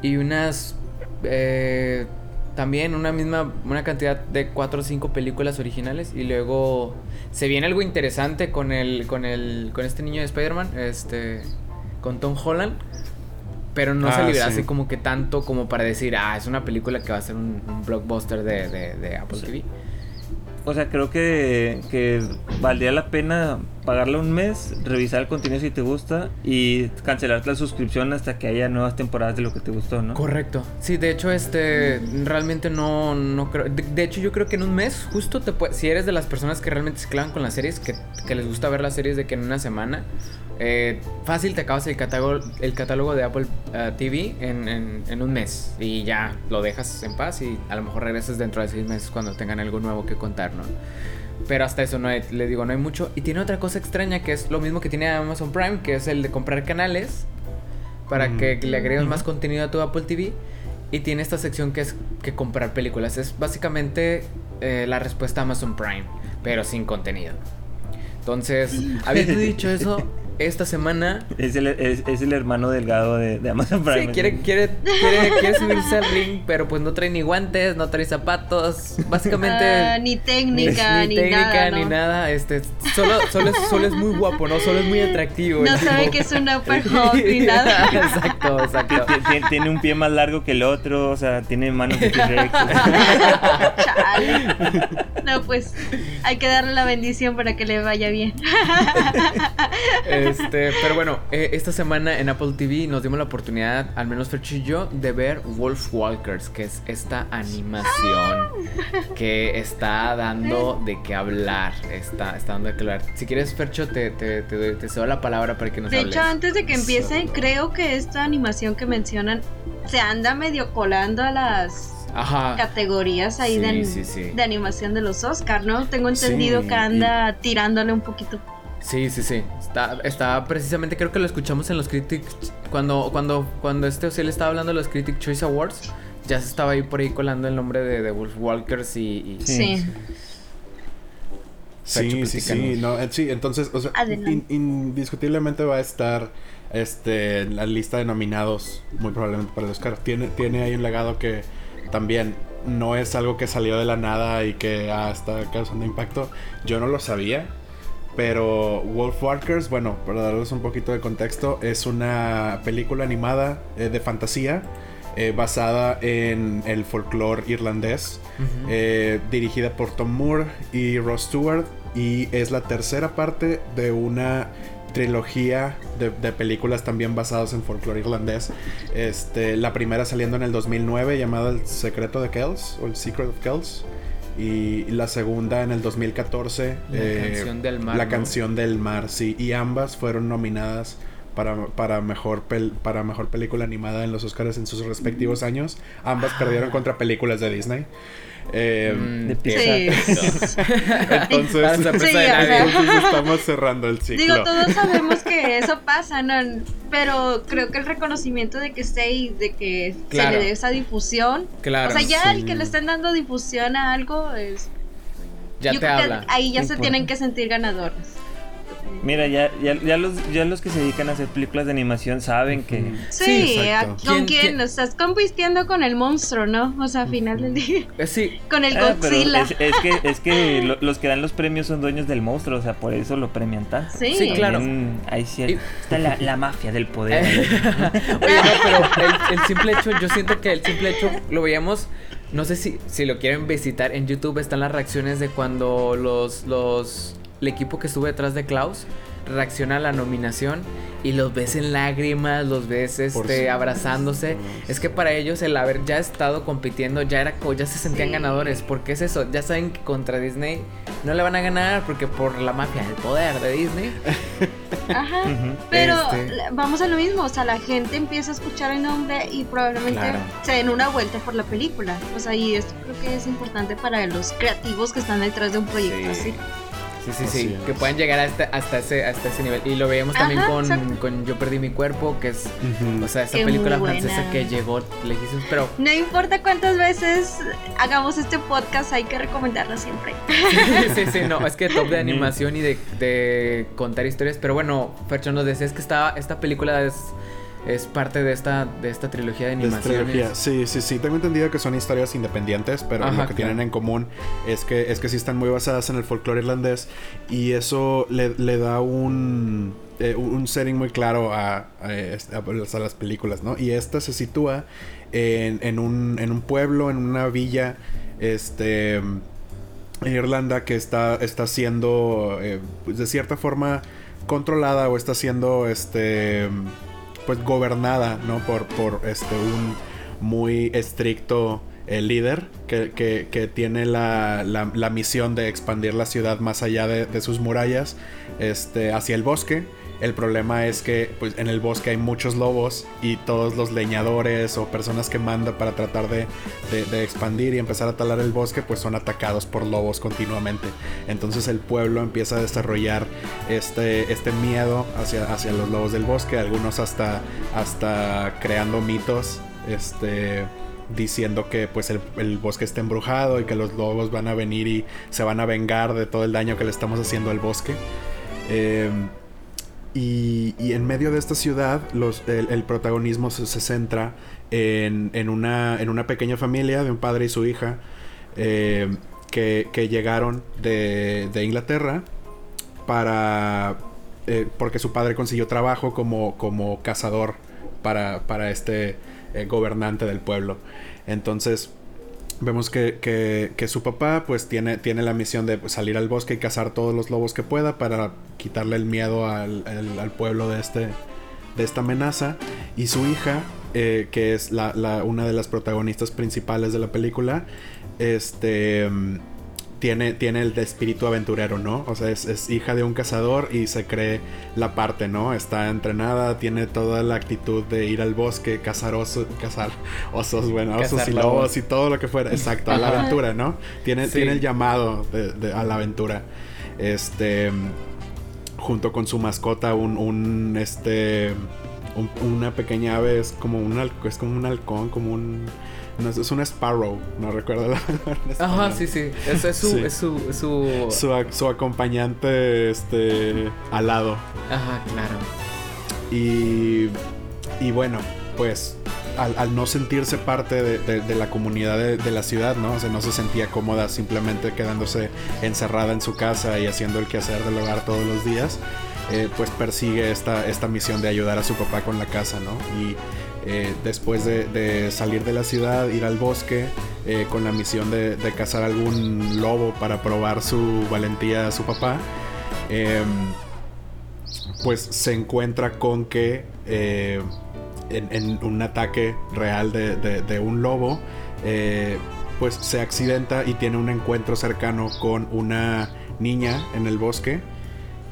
Speaker 1: y unas eh, también una misma una cantidad de cuatro o cinco películas originales y luego se viene algo interesante con el con el con este niño de Spider-Man, este con Tom Holland. Pero no se
Speaker 2: Ah,
Speaker 1: libra
Speaker 2: sí.
Speaker 1: así como que tanto como para decir, ah, es una película que va a ser un, un blockbuster de, de- de Apple
Speaker 4: Sí.
Speaker 1: TV.
Speaker 4: O sea, creo que, que valdría la pena pagarle un mes, revisar el contenido si te gusta y cancelar la suscripción hasta que haya nuevas temporadas de lo que te gustó, ¿no?
Speaker 1: Correcto. Sí, de hecho, este, realmente no, no creo. De, hecho, yo creo que en un mes, justo te puede, si eres de las personas que realmente se clavan con las series, que, les gusta ver las series de que en una semana, eh, fácil te acabas el catálogo, el catálogo de Apple eh, TV en, en, en un mes y ya lo dejas en paz y a lo mejor regresas dentro de seis meses cuando tengan algo nuevo que contar, ¿no? Pero hasta eso no hay, le digo, no hay mucho. Y tiene otra cosa extraña que es lo mismo que tiene Amazon Prime, que es el de comprar canales para
Speaker 2: Mm.
Speaker 1: que le agregues más contenido a tu Apple TV. Y tiene esta sección que es que comprar películas. Es básicamente eh, la respuesta a Amazon Prime, pero sin contenido. Entonces, (laughs) habiendo dicho eso, esta semana
Speaker 4: Es el, es, es el hermano delgado de, de Amazon Prime.
Speaker 1: Sí, quiere, quiere, quiere, (laughs) quiere subirse al ring, pero pues no trae ni guantes, no trae zapatos. Básicamente.
Speaker 3: Ah, ni técnica, ni,
Speaker 1: técnica
Speaker 3: nada.
Speaker 1: ni
Speaker 3: ¿no?
Speaker 1: nada. Este, solo, solo, es, solo es muy guapo, ¿no? Solo es muy atractivo.
Speaker 3: No sabe
Speaker 1: tipo.
Speaker 3: que es un upper ni (laughs) nada.
Speaker 1: exacto, exacto.
Speaker 4: Ti- ti- Tiene un pie más largo que el otro, o sea, tiene manos (laughs) de.
Speaker 3: Chale. No, pues hay que darle la bendición para que le vaya bien.
Speaker 1: Este, pero bueno, eh, esta semana en Apple TV nos dimos la oportunidad, al menos Fercho y yo, de ver Wolf Walkers, que es esta animación que está dando de qué hablar. Está, está dando de qué hablar. Si quieres, Fercho, te, te, te, doy- te cedo la palabra para que nos
Speaker 3: De
Speaker 1: hables.
Speaker 3: hecho, antes de que empiece, creo que esta animación que mencionan se anda medio colando a las
Speaker 1: Ajá.
Speaker 3: categorías ahí
Speaker 1: Sí,
Speaker 3: de,
Speaker 1: sí, sí.
Speaker 3: de animación de los Oscar, ¿no? Tengo entendido
Speaker 2: Sí,
Speaker 3: que anda tirándole un poquito.
Speaker 1: Sí, sí, sí. Está, está precisamente, creo que lo escuchamos en los Critics. Cuando, cuando, cuando este Ociel estaba hablando de los Critic Choice Awards, ya se estaba ahí por ahí colando el nombre de, de Wolf Walkers y. y-
Speaker 3: Sí.
Speaker 4: Sí.
Speaker 2: Sí, sí, no, eh, sí, entonces, o sea, in- indiscutiblemente va a estar este en la lista de nominados muy probablemente para el Oscar. Tiene, tiene ahí un legado que también no es algo que salió de la nada y que ah, está causando impacto. Yo no lo sabía, pero Wolf Walkers, bueno, para darles un poquito de contexto, es una película animada eh, de fantasía eh, basada en el folclore irlandés, eh, dirigida por Tom Moore y Ross Stewart, y es la tercera parte de una trilogía de, de películas también basadas en folclore irlandés. Este, la primera saliendo en el 2009 llamada El secreto de Kells o El Secret of Kells. Y la segunda en el 2014
Speaker 1: La
Speaker 2: eh,
Speaker 1: canción del mar.
Speaker 2: La
Speaker 1: ¿no?
Speaker 2: canción del mar, sí. Y ambas fueron nominadas para, para, mejor pel- para mejor película animada en los Oscars en sus respectivos años. Ambas perdieron contra películas de Disney. Eh,
Speaker 1: Mm,
Speaker 4: De
Speaker 1: que-
Speaker 3: Sí. (laughs)
Speaker 2: Entonces,
Speaker 3: Sí, (laughs)
Speaker 2: estamos cerrando el ciclo.
Speaker 3: Digo, todos sabemos que eso pasa, ¿no? Pero creo que el reconocimiento de que esté y de que
Speaker 1: Claro.
Speaker 3: se le dé esa difusión.
Speaker 1: Claro.
Speaker 3: o sea, ya
Speaker 2: sí.
Speaker 3: el que le estén dando difusión a algo es.
Speaker 1: ya
Speaker 3: yo
Speaker 1: te
Speaker 3: creo que ahí ya se tienen que sentir ganadores.
Speaker 4: Mira, ya, ya, ya, los, ya los que se dedican a hacer películas de animación saben que...
Speaker 3: Sí,
Speaker 2: Sí,
Speaker 3: ¿a-
Speaker 2: exacto.
Speaker 3: ¿con
Speaker 1: ¿Quién-
Speaker 3: quién?
Speaker 1: quién?
Speaker 3: Estás compitiendo con el monstruo, ¿no? O sea, al final del día.
Speaker 1: Eh, sí,
Speaker 3: Con el
Speaker 4: Ah,
Speaker 3: Godzilla.
Speaker 4: es, es que, es que lo- los que dan los premios son dueños del monstruo, o sea, por eso lo premian tanto.
Speaker 3: Sí.
Speaker 1: Sí, claro.
Speaker 4: También ahí sí está la, la mafia del poder. (laughs)
Speaker 1: Oye, no, pero el, el simple hecho, yo siento que el simple hecho lo veíamos. No sé si, si lo quieren visitar en YouTube, están las reacciones de cuando los, los el equipo que estuvo detrás de Klaus reacciona a la nominación y los ves en lágrimas, los ves este
Speaker 2: supuesto.
Speaker 1: abrazándose. Es que para ellos el haber ya estado compitiendo ya era ya se sentían
Speaker 3: Sí.
Speaker 1: ganadores, porque es eso, ya saben que contra Disney no le van a ganar porque por la mafia del poder de Disney. (laughs)
Speaker 3: Ajá. Pero
Speaker 1: Este-
Speaker 3: vamos a lo mismo, o sea, la gente empieza a escuchar el nombre y probablemente
Speaker 1: Claro.
Speaker 3: se den una vuelta por la película. O sea, y esto creo que es importante para los creativos que están detrás de un proyecto
Speaker 1: Sí.
Speaker 3: así.
Speaker 1: Sí, sí,
Speaker 2: Así
Speaker 1: sí,
Speaker 2: es.
Speaker 1: que puedan llegar hasta, hasta, ese, hasta ese nivel. Y lo veíamos también
Speaker 3: Ajá,
Speaker 1: con, con Yo Perdí Mi Cuerpo, que es, o sea,
Speaker 3: Qué
Speaker 1: película francesa que llegó lejísimos, pero
Speaker 3: No importa cuántas veces hagamos este podcast, hay que recomendarlo siempre. (laughs)
Speaker 1: sí, sí, no, es que top de animación y de, de contar historias. Pero bueno, Fercho nos decías que esta, esta película es, es parte de esta, de esta trilogía de
Speaker 2: De
Speaker 1: animaciones.
Speaker 2: trilogía. Sí, sí, sí. Tengo entendido que son historias independientes, pero
Speaker 1: Ajá,
Speaker 2: lo que tienen en común es que, es que sí están muy basadas en el folclore irlandés y eso le, le da un, eh, un setting muy claro a, a, a- a las películas, ¿no? Y esta se sitúa en, en, un, en un pueblo, en una villa, este... en Irlanda que está, está siendo eh, pues, de cierta forma controlada o está siendo este pues gobernada no por, por este un muy estricto eh, líder que, que- tiene la, la- la misión de expandir la ciudad más allá de, de sus murallas este, hacia el bosque. El problema es que pues, en el bosque hay muchos lobos y todos los leñadores o personas que manda para tratar de, expandir y empezar a talar el bosque pues son atacados por lobos continuamente. Entonces el pueblo empieza a desarrollar este, este miedo hacia, hacia los lobos del bosque, algunos hasta, hasta creando mitos. Este, diciendo que pues el, el bosque está embrujado y que los lobos van a venir y se van a vengar de todo el daño que le estamos haciendo al bosque. Eh, y, y en medio de esta ciudad, el, protagonismo se, se centra en, en una, en una pequeña familia de un padre y su hija eh, que, que llegaron de, de Inglaterra para... eh, porque su padre consiguió trabajo como, como cazador para, para este eh, gobernante del pueblo. Entonces, vemos que, que, que, su papá pues tiene, tiene la misión de salir al bosque y cazar todos los lobos que pueda para quitarle el miedo al, al, pueblo de, este, de esta amenaza. Y su hija, eh, que es la, la, una de las protagonistas principales de la película, este tiene, tiene el de espíritu aventurero, ¿no? O sea, es, hija de un cazador y se cree la parte, ¿no? Está entrenada, tiene toda la actitud de ir al bosque, cazar osos, cazar osos, bueno, osos y lobos y todo lo que fuera. Exacto, a la aventura, ¿no? Tiene, tiene el llamado de, a la aventura. Este, junto con su mascota, un, un este, una pequeña ave, es como un, es como un halcón, como un es un Sparrow, no recuerdo la
Speaker 1: Ajá, sí, sí. Eso es su, es su,
Speaker 2: su... su, acompañante este alado.
Speaker 1: Ajá, claro.
Speaker 2: Y, y bueno, pues al, no sentirse parte de, la comunidad de, la ciudad, ¿no? O sea, no se sentía cómoda simplemente quedándose encerrada en su casa y haciendo el quehacer del hogar todos los días, eh, pues persigue esta, esta misión de ayudar a su papá con la casa, ¿no? Y eh, después de, salir de la ciudad, ir al bosque eh, con la misión de, cazar algún lobo para probar su valentía a su papá, em, pues se encuentra con que eh, en, un ataque real de, un lobo, pues se accidenta y tiene un encuentro cercano con una niña en el bosque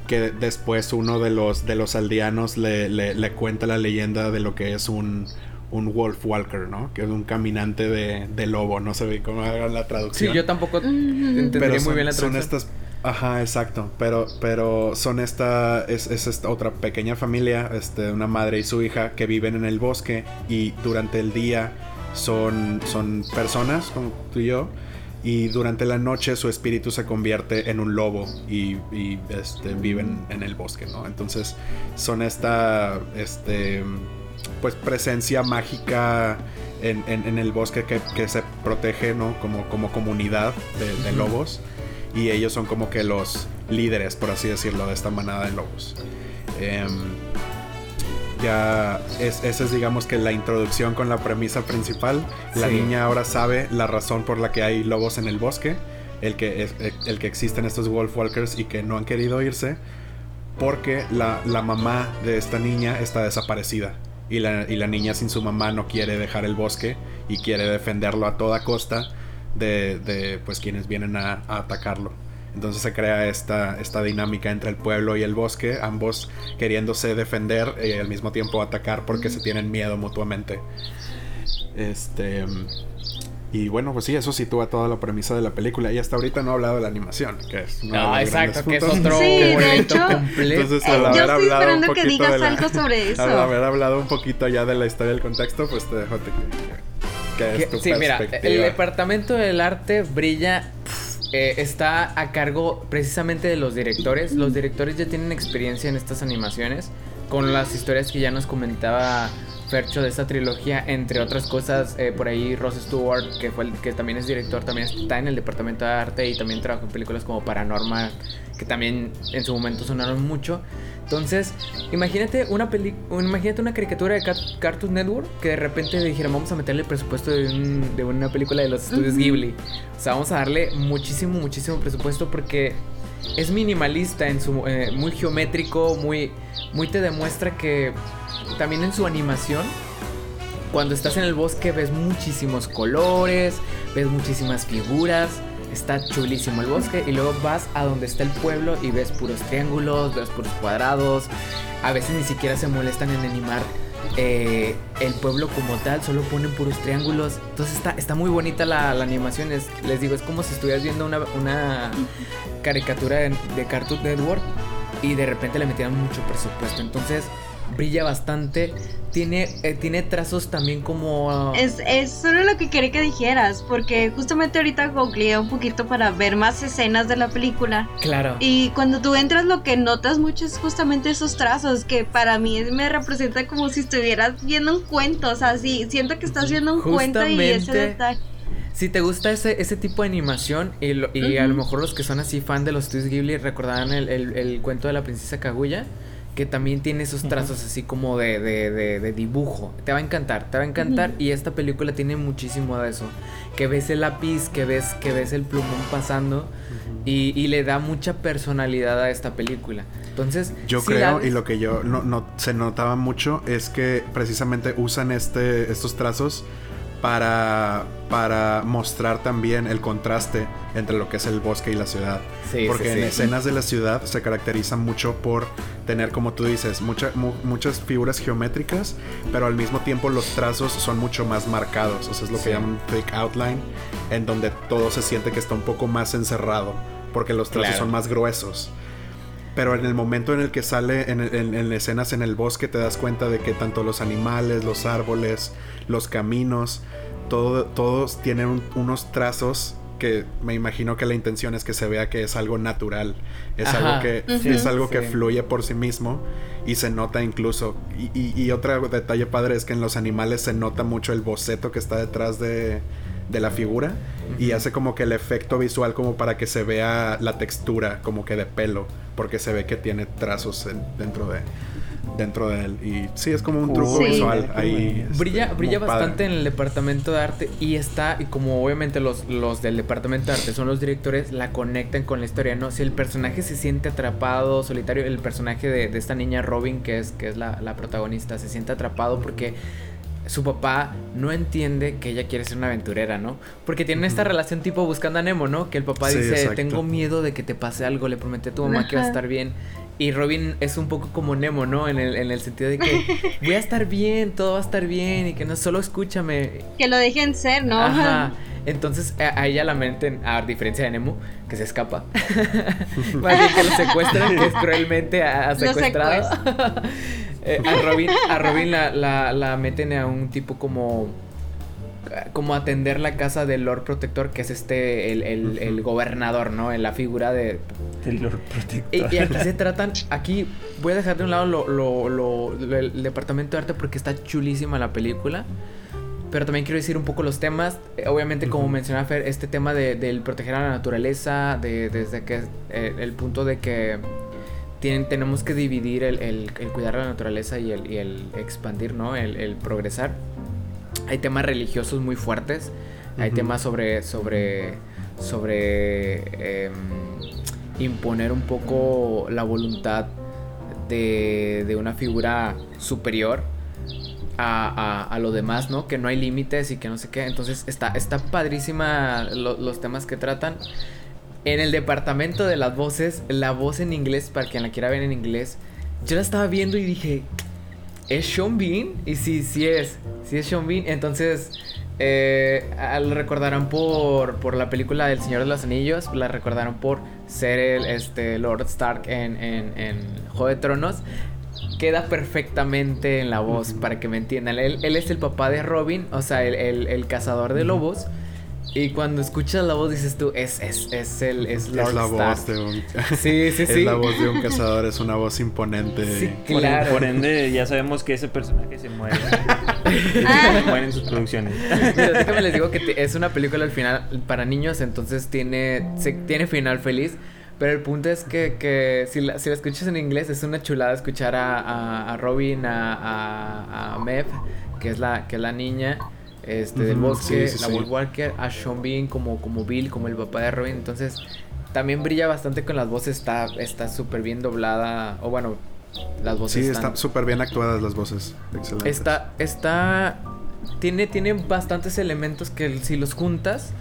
Speaker 2: que después uno de los, de los aldeanos le, le, cuenta la leyenda de lo que es un, un wolf walker, ¿no? Que es un caminante de, de lobo, no sé cómo hagan la traducción.
Speaker 1: Sí, yo tampoco entendí muy bien la traducción.
Speaker 2: Son estas, ajá, exacto, pero, pero son esta, es, es esta otra pequeña familia, este, una madre y su hija que viven en el bosque y durante el día son, son personas como tú y yo y durante la noche su espíritu se convierte en un lobo y, este, viven en el bosque, ¿no? Entonces son esta, este, pues presencia mágica en, el bosque que, se protege, ¿no? Como, como comunidad de, lobos y ellos son como que los líderes, por así decirlo, de esta manada de lobos. Em, ya es, esa es digamos que la introducción con la premisa principal. La niña ahora sabe la razón por la que hay lobos en el bosque, el que, es, el que existen estos wolf walkers y que no han querido irse, porque la, la mamá de esta niña está desaparecida. Y la, y la, niña sin su mamá no quiere dejar el bosque y quiere defenderlo a toda costa de, de pues quienes vienen a atacarlo. Entonces se crea esta, esta dinámica entre el pueblo y el bosque, ambos queriéndose defender y al mismo tiempo atacar porque se tienen miedo mutuamente. Este. Y bueno, pues sí, eso sitúa toda la premisa de la película. Y hasta ahorita no he hablado de la animación, que es
Speaker 1: No, exacto, que es otro
Speaker 3: sí, de hecho, Entonces, yo estoy esperando que digas algo sobre (laughs) eso.
Speaker 2: Al haber hablado un poquito ya de la historia del contexto, pues te dejo que,
Speaker 1: que, es Sí, mira, el departamento del arte brilla eh, está a cargo precisamente de los directores. Los directores ya tienen experiencia en estas animaciones con las historias que ya nos comentaba Fercho de esta trilogía, entre otras cosas, eh, por ahí Ross Stewart, que fue el que también es director, también está en el departamento de arte y también trabajó en películas como Paranormal, que también en su momento sonaron mucho. Entonces, imagínate una peli imagínate una caricatura de Cartoon Network que de repente dijeran vamos a meterle el presupuesto de, una película de los estudios Ghibli. O sea, vamos a darle muchísimo, muchísimo presupuesto porque es minimalista en su eh, muy geométrico, muy muy te demuestra que también en su animación cuando estás en el bosque ves muchísimos colores, ves muchísimas figuras, está chulísimo el bosque y luego vas a donde está el pueblo y ves puros triángulos, ves puros cuadrados, a veces ni siquiera se molestan en animar eh, el pueblo como tal, solo ponen puros triángulos, entonces está, está muy bonita la, animación, les digo, es como si estuvieras viendo una, caricatura de, de Cartoon Network y de repente le metieran mucho presupuesto, entonces brilla bastante. Tiene, eh, tiene trazos también como...
Speaker 3: Es, es solo lo que quería que dijeras, porque justamente ahorita googleé un poquito para ver más escenas de la película.
Speaker 1: Claro.
Speaker 3: Y cuando tú entras lo que notas mucho es justamente esos trazos, que para mí me representa como si estuvieras viendo un cuento, o sea, sí, siento que estás viendo un cuento y ese detalle.
Speaker 1: Si te gusta ese, ese tipo de animación y, y a lo mejor los que son así fan de los estudios Ghibli recordarán el, el, el cuento de la princesa Kaguya que también tiene esos trazos así como de, de, de, dibujo. Te va a encantar, te va a encantar. Y esta película tiene muchísimo de eso. Que ves el lápiz, que ves, que ves el plumón pasando. y, y, le da mucha personalidad a esta película. Entonces,
Speaker 2: yo creo, y lo que yo no, no, se notaba mucho es que precisamente usan este, estos trazos para, para mostrar también el contraste entre lo que es el bosque y la ciudad. Porque en escenas de la ciudad se caracteriza mucho por tener, como tú dices, muchas figuras geométricas, pero al mismo tiempo los trazos son mucho más marcados. O sea, es lo que llaman thick outline, en donde todo se siente que está un poco más encerrado, porque los trazos son más gruesos. Pero en el momento en el que sale en, en, escenas en el bosque te das cuenta de que tanto los animales, los árboles, los caminos, todo, todos tienen unos trazos que me imagino que la intención es que se vea que es algo natural, es algo que es algo que fluye por sí mismo y se nota incluso. Y, y, otro detalle padre es que en los animales se nota mucho el boceto que está detrás de, de la figura y hace como que el efecto visual como para que se vea la textura como que de pelo porque se ve que tiene trazos dentro de dentro de él. Y sí es como un truco visual ahí
Speaker 1: brilla brilla bastante en el departamento de arte y está y como obviamente los los del departamento de arte son los directores la conectan con la historia no si el personaje se siente atrapado solitario el personaje de, esta niña Robin que es que es la, la protagonista se siente atrapado porque su papá no entiende que ella quiere ser una aventurera, ¿no? Porque tienen esta relación tipo buscando a Nemo, ¿no? Que el papá dice, tengo miedo de que te pase algo, le prometí a tu mamá que va a estar bien. Y Robin es un poco como Nemo, ¿no? En el, en el sentido de que (laughs) voy a estar bien, todo va a estar bien y que no solo escúchame.
Speaker 3: Que lo dejen ser, ¿no?
Speaker 1: Ajá. Entonces a, ella la meten, a diferencia de Nemo, que se escapa. (laughs) Más bien que lo secuestran, que es cruelmente a, secuestrado. Eh, a Robin, a Robin la, la, la, meten a un tipo como. Como atender la casa del Lord Protector, que es este, el, el, el gobernador, ¿no? En la figura de.
Speaker 4: El Lord Protector.
Speaker 1: Y, aquí se tratan. Aquí voy a dejar de un lado lo, lo, lo, el departamento de arte porque está chulísima la película. Pero también quiero decir un poco los temas. Eh, obviamente, como mencionaba Fer, este tema de, del proteger a la naturaleza, de, desde que eh, el punto de que tenemos que dividir el, el, cuidar la naturaleza y el, y el expandir, ¿no? El, progresar. Hay temas religiosos muy fuertes. Hay temas sobre. sobre. sobre. Em, imponer un poco la voluntad de, de una figura superior a, a, lo demás, ¿no? Que no hay límites y que no sé qué. Entonces está, está padrísima los temas que tratan. En el departamento de las voces, la voz en inglés, para quien la quiera ver en inglés, yo la estaba viendo y dije, ¿es Sean Bean? Y sí, sí es, sí es Sean Bean. Entonces, eh, lo recordarán por, por la película del Señor de los Anillos, la recordarán por ser el este, Lord Stark en, en, en Juego de Tronos. Queda perfectamente en la voz, para que me entiendan. Él, él, es el papá de Robin, o sea, el, el, el cazador de lobos. Y cuando escuchas la voz dices tú, es, es, es el es,
Speaker 2: Lord es la voz de un (laughs)
Speaker 1: Sí, sí, (laughs) sí.
Speaker 2: Es la voz de un cazador, es una voz imponente.
Speaker 4: Sí, claro. Por, ende, ya sabemos que ese personaje se muere. (laughs) se muere en sus producciones.
Speaker 1: Mira, déjame les digo que es una película al final para niños, entonces tiene, se, tiene final feliz. Pero el punto es que, que si, la, si la escuchas en inglés es una chulada escuchar a, a, a Robin, a, a, Mev, que es la, que es la niña este, del bosque, la Wolf Walker, a Sean Bean como, como Bill, como el papá de Robin. Entonces, también brilla bastante con las voces, está está súper bien doblada, o bueno, las voces.
Speaker 2: Sí, están súper bien actuadas las voces, excelente.
Speaker 1: Está, está, tiene, tiene bastantes elementos que si los juntas,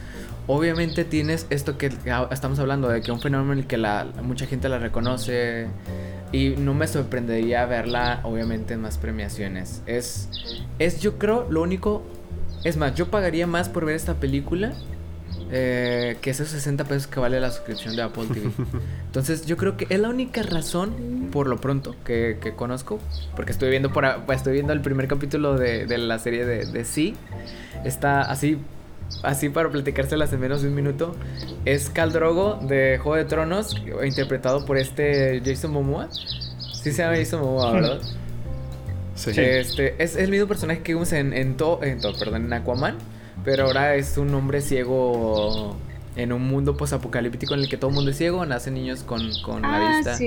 Speaker 1: obviamente tienes esto que estamos hablando de que un fenómeno que la, mucha gente la reconoce y no me sorprendería verla obviamente en más premiaciones. Es, es yo creo lo único es más, yo pagaría más por ver esta película eh, que esos 60 pesos que vale la suscripción de Apple TV. (laughs) Entonces yo creo que es la única razón, por lo pronto, que, conozco. Porque estoy viendo por estoy viendo el primer capítulo de, la serie de, de Sí. Está así, así para platicárselas en menos de un minuto. Es Cal Drogo de Juego de Tronos, interpretado por este Jason Momoa. Sí se llama Jason Momoa, ¿verdad? Este, es el mismo personaje que vimos en, en, en, perdón, en Aquaman, pero ahora es un hombre ciego en un mundo posapocalíptico en el que todo el mundo es ciego, nacen niños con, con la
Speaker 3: ah,
Speaker 1: vista.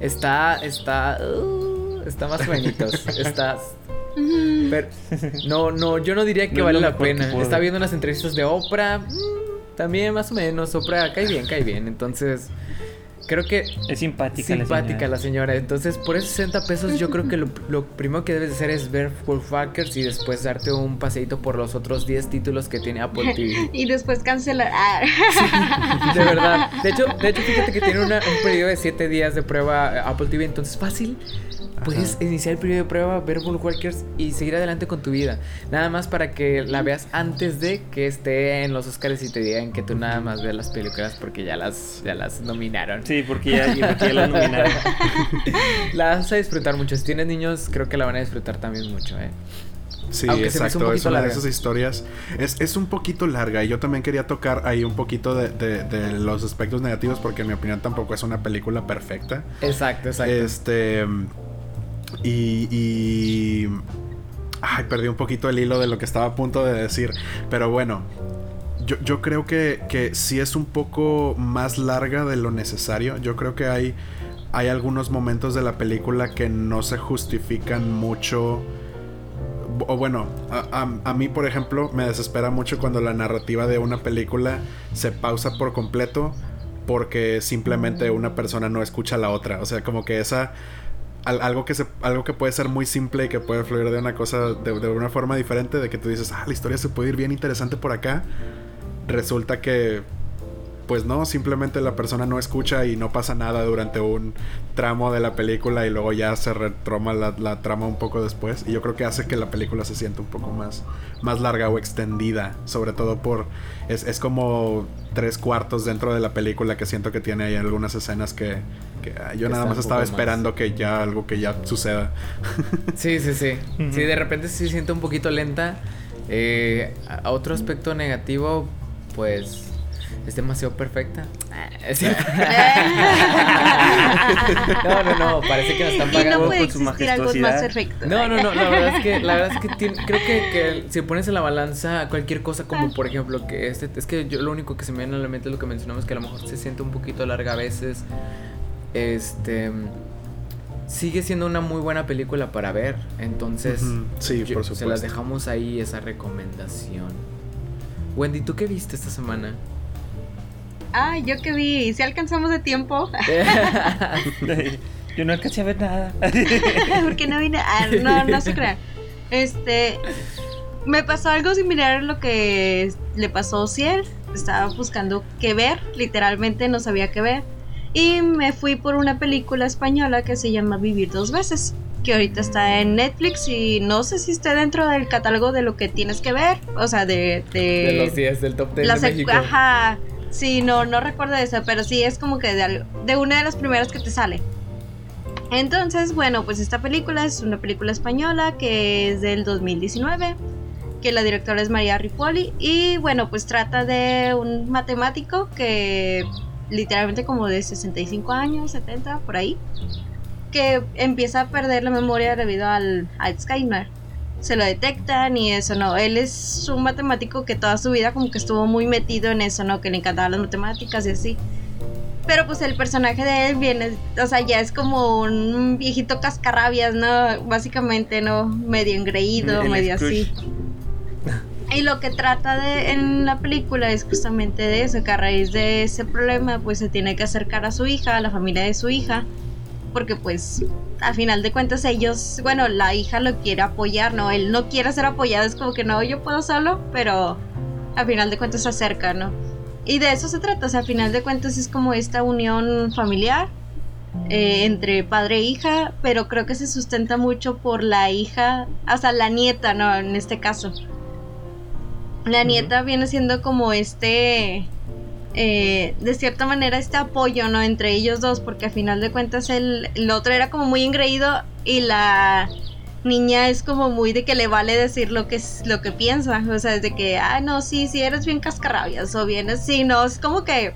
Speaker 1: Está, está, uh, está más o menos. (laughs) Pero, no, no, yo no diría que vale la pena. Está viendo unas entrevistas de Oprah. Mm, también más o menos. Oprah cae bien, cae bien. Entonces, creo que
Speaker 4: es simpática,
Speaker 1: simpática la, señora. Entonces, por esos 60 pesos, yo creo que lo, primero que debes hacer es ver Fullfuckers y después darte un paseíto por los otros 10 títulos que tiene Apple TV. (laughs)
Speaker 3: y después cancelar.
Speaker 1: Ah. de verdad. De hecho, de hecho, fíjate que tiene un periodo de 7 días de prueba Apple TV, entonces fácil puedes iniciar el periodo de prueba, ver Walkers y seguir adelante con tu vida. Nada más para que la veas antes de que esté en los Oscars y te digan que tú nada más veas las películas porque ya las, ya las nominaron.
Speaker 4: Sí, porque ya, porque ya las nominaron. (laughs)
Speaker 1: la vas a disfrutar mucho. Si tienes niños, creo que la van a disfrutar también mucho, ¿eh?
Speaker 2: Sí, exacto. es una de esas historias. Es, es, un poquito larga y yo también quería tocar ahí un poquito de, de, los aspectos negativos porque en mi opinión tampoco es una película perfecta.
Speaker 1: Exacto, exacto.
Speaker 2: Este... Y, Ay, perdí un poquito el hilo de lo que estaba a punto de decir. Pero bueno, yo, yo creo que, que sí es un poco más larga de lo necesario. Yo creo que hay, hay algunos momentos de la película que no se justifican mucho. O bueno, a, a, mí por ejemplo me desespera mucho cuando la narrativa de una película se pausa por completo porque simplemente una persona no escucha a la otra. O sea, como que esa algo que se, algo que puede ser muy simple y que puede fluir de una cosa de, de, una forma diferente de que tú dices ah la historia se puede ir bien interesante por acá resulta que pues no, simplemente la persona no escucha y no pasa nada durante un tramo de la película y luego ya se retroma la, trama un poco después. Y yo creo que hace que la película se sienta un poco más, más larga o extendida, sobre todo por... Es, como tres cuartos dentro de la película que siento que tiene ahí algunas escenas que, yo nada más estaba esperando que ya algo que ya suceda. (laughs)
Speaker 1: Sí, sí, sí. Sí, de repente sí siente un poquito lenta. Eh, otro aspecto negativo, pues es demasiado perfecta. (laughs) no, no, no, parece que nos están pagando
Speaker 3: no con su majestuosidad. Más
Speaker 1: no, no, no, la verdad es que, la verdad es que creo que, que, si pones en la balanza cualquier cosa como por ejemplo que este, es que yo lo único que se me viene a la mente es lo que mencionamos que a lo mejor se siente un poquito larga a veces. Este sigue siendo una muy buena película para ver. Entonces,
Speaker 2: sí, por supuesto.
Speaker 1: se las dejamos ahí esa recomendación. Wendy, ¿tú qué viste esta semana?
Speaker 3: Ah, yo que vi, si alcanzamos de tiempo. (laughs)
Speaker 4: yo no alcancé a ver nada. (laughs)
Speaker 3: Porque no vine. Ah, no, no se crean. Este. Me pasó algo similar a lo que le pasó a Ciel. Estaba buscando qué ver, literalmente no sabía qué ver. Y me fui por una película española que se llama Vivir dos veces. Que ahorita está en Netflix y no sé si esté dentro del catálogo de lo que tienes que ver. O sea, de.
Speaker 1: De, los 10 del top 10 de México.
Speaker 3: Ajá Sí, no, no recuerdo eso, pero sí es como que de, de una de las primeras que te sale. Entonces, bueno, pues esta película es una película española que es del 2019, que la directora es María Ripoli y bueno, pues trata de un matemático que literalmente como de 65 años, 70, por ahí, que empieza a perder la memoria debido al Alzheimer se lo detectan y eso, ¿no? Él es un matemático que toda su vida como que estuvo muy metido en eso, ¿no? Que le encantaban las matemáticas y así. Pero pues el personaje de él viene, o sea, ya es como un viejito cascarrabias, ¿no? Básicamente, ¿no? Medio engreído, medio así. (laughs) Y lo que trata de en la película es justamente de eso, que a raíz de ese problema pues se tiene que acercar a su hija, a la familia de su hija, porque pues a final de cuentas ellos, bueno, la hija lo quiere apoyar, ¿no? Él no quiere ser apoyado, es como que no, yo puedo solo, pero a final de cuentas se acerca, ¿no? Y de eso se trata, o sea, a final de cuentas es como esta unión familiar eh, entre padre e hija, pero creo que se sustenta mucho por la hija, sea, la nieta, ¿no? En este caso. La nieta viene siendo como este eh, de cierta manera este apoyo, ¿no? Entre ellos dos, porque a final de cuentas el, otro era como muy engreído y la niña es como muy de que le vale decir lo que es lo que piensa, o sea, de que, ah, no, sí, sí, eres bien cascarrabias, o bien así, no, es como que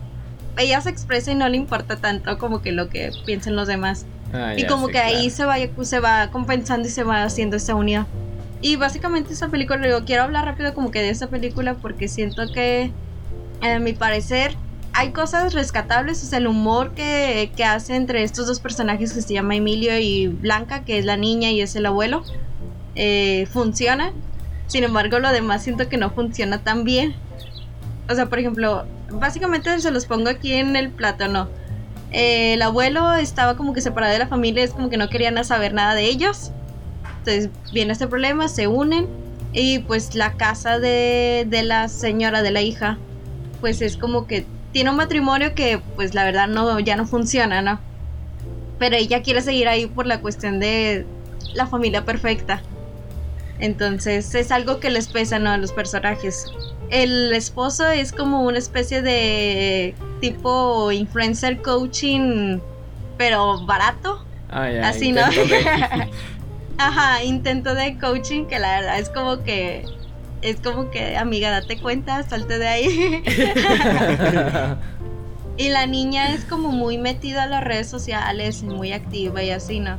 Speaker 3: ella se expresa y no le importa tanto como que lo que piensen los demás. Ah, y como que ahí se va, se va compensando y se va haciendo esa unión. Y básicamente esa película, digo, quiero hablar rápido como que de esa película porque siento que a mi parecer, hay cosas rescatables, o sea, el humor que, que hace entre estos dos personajes que se llama Emilio y Blanca, que es la niña y es el abuelo, eh, funciona. Sin embargo, lo demás siento que no funciona tan bien. O sea, por ejemplo, básicamente se los pongo aquí en el plato, ¿no? Eh, el abuelo estaba como que separado de la familia, es como que no querían saber nada de ellos. Entonces viene este problema, se unen y pues la casa de, de la señora, de la hija, pues es como que tiene un matrimonio que pues la verdad no, ya no funciona, ¿no? Pero ella quiere seguir ahí por la cuestión de la familia perfecta. Entonces es algo que les pesa, ¿no? A los personajes. El esposo es como una especie de tipo influencer coaching, pero barato.
Speaker 1: Ah, ya,
Speaker 3: Así, ¿no?
Speaker 1: de- (laughs)
Speaker 3: Ajá, intento de coaching que la verdad es como que es como que amiga date cuenta, salte de ahí. (laughs) y la niña es como muy metida a las redes sociales, y muy activa y así, ¿no?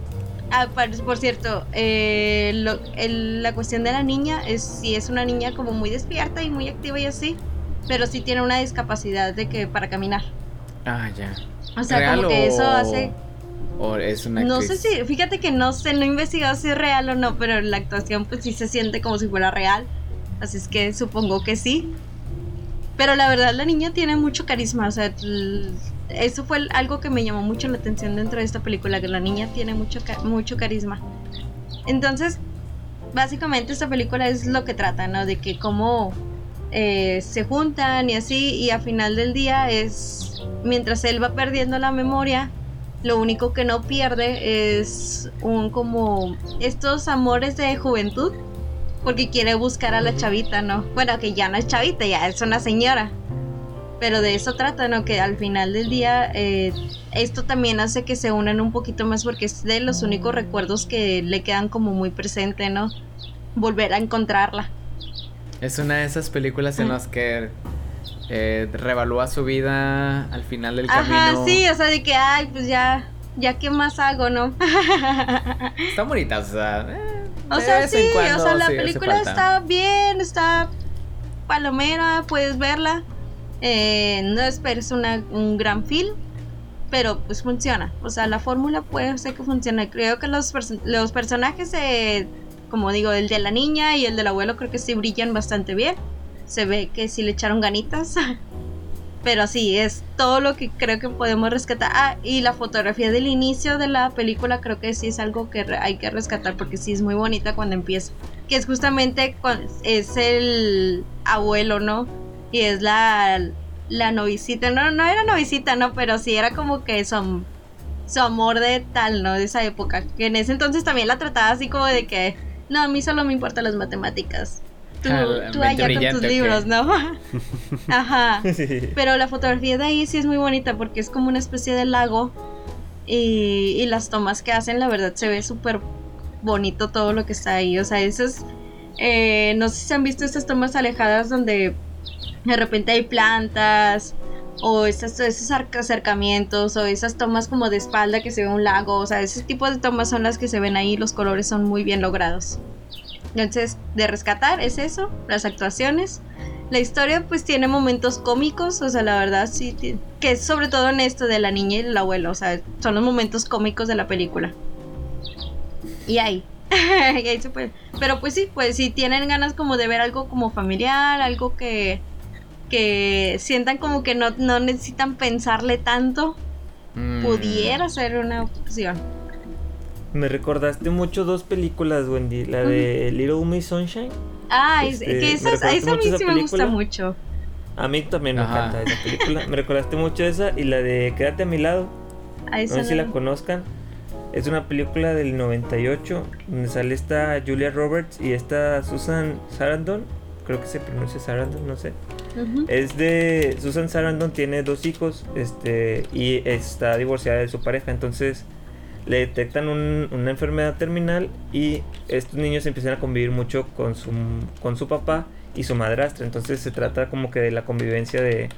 Speaker 3: Ah, por, cierto, eh, lo- el- la cuestión de la niña es si es una niña como muy despierta y muy activa y así, pero sí tiene una discapacidad de que para caminar.
Speaker 1: ah, ya.
Speaker 3: O sea,
Speaker 1: ¿Real
Speaker 3: como que eso hace
Speaker 1: O es una
Speaker 3: no sé si, fíjate que no sé, no he investigado si es real o no, pero la actuación pues sí se siente como si fuera real. Así es que supongo que sí. Pero la verdad la niña tiene mucho carisma, o sea, eso fue algo que me llamó mucho la atención dentro de esta película, que la niña tiene mucho, mucho carisma. Entonces, básicamente esta película es lo que trata, ¿no? De que cómo eh, se juntan y así, y al final del día es, mientras él va perdiendo la memoria, lo único que no pierde es un como estos amores de juventud, porque quiere buscar a la chavita, ¿no? Bueno, que ya no es chavita, ya es una señora. Pero de eso trata, ¿no? Que al final del día eh, esto también hace que se unan un poquito más porque es de los únicos recuerdos que le quedan como muy presente, ¿no? Volver a encontrarla.
Speaker 1: Es una de esas películas en las que eh, revalúa su vida al final del
Speaker 3: Ajá,
Speaker 1: camino.
Speaker 3: sí, o sea, de que, ay, pues ya, ya qué más hago, ¿no? (laughs)
Speaker 1: Está bonita, o sea. eh,
Speaker 3: O
Speaker 1: de
Speaker 3: sea, sí,
Speaker 1: cuando
Speaker 3: o sea, la
Speaker 1: sí
Speaker 3: película está bien, está palomera, puedes verla. Eh, no esperes una, un gran film, pero pues funciona. O sea, la fórmula puede ser que funcione. Creo que los, perso- los personajes, eh, como digo, el de la niña y el del abuelo, creo que sí brillan bastante bien. Se ve que sí le echaron ganitas. (laughs) Pero sí, es todo lo que creo que podemos rescatar. Ah, y la fotografía del inicio de la película creo que sí es algo que hay que rescatar porque sí es muy bonita cuando empieza. Que es justamente cuando es el abuelo, ¿no? Y es la, la novicita. No, no era novicita, ¿no? Pero sí era como que su, su amor de tal, ¿no? De esa época. Que en ese entonces también la trataba así como de que, no, a mí solo me importan las matemáticas. Tú,
Speaker 1: Ah,
Speaker 3: tú allá con tus libros, ¿no? (laughs) Ajá.
Speaker 4: Sí.
Speaker 3: Pero la fotografía de ahí sí es muy bonita porque es como una especie de lago y, y las tomas que hacen, la verdad, se ve súper bonito todo lo que está ahí. O sea, esas, eh, no sé si han visto estas tomas alejadas donde de repente hay plantas o esas, esos acercamientos o esas tomas como de espalda que se ve un lago. O sea, ese tipo de tomas son las que se ven ahí, los colores son muy bien logrados. Entonces, de rescatar es eso, las actuaciones. La historia pues tiene momentos cómicos, o sea, la verdad sí, que es sobre todo en esto de la niña y el abuelo, o sea, son los momentos cómicos de la película. Y ahí, (laughs) y ahí se puede. Pero pues sí, pues si tienen ganas como de ver algo como familiar, algo que, que sientan como que no, no necesitan pensarle tanto,
Speaker 1: Mm.
Speaker 3: pudiera ser una opción.
Speaker 4: Me recordaste mucho dos películas, Wendy. La de Little Miss Sunshine.
Speaker 3: Ah, es-
Speaker 4: Este,
Speaker 3: que
Speaker 4: ¿me
Speaker 3: esa,
Speaker 4: recordaste
Speaker 3: esa a mí sí me gusta mucho.
Speaker 4: A mí también me
Speaker 1: Ajá.
Speaker 4: encanta esa película. Me recordaste mucho esa y la de Quédate a mi lado.
Speaker 3: A
Speaker 4: No
Speaker 3: esa
Speaker 4: sé si la
Speaker 3: no-
Speaker 4: conozcan. Es una película del 98 donde sale esta Julia Roberts y esta Susan Sarandon. Creo que se pronuncia Sarandon, no sé. Es de Susan Sarandon tiene dos hijos, este y está divorciada de su pareja, entonces le detectan un- una enfermedad terminal y estos niños empiezan a convivir mucho con su con su papá y su madrastra, entonces se trata como que de la convivencia de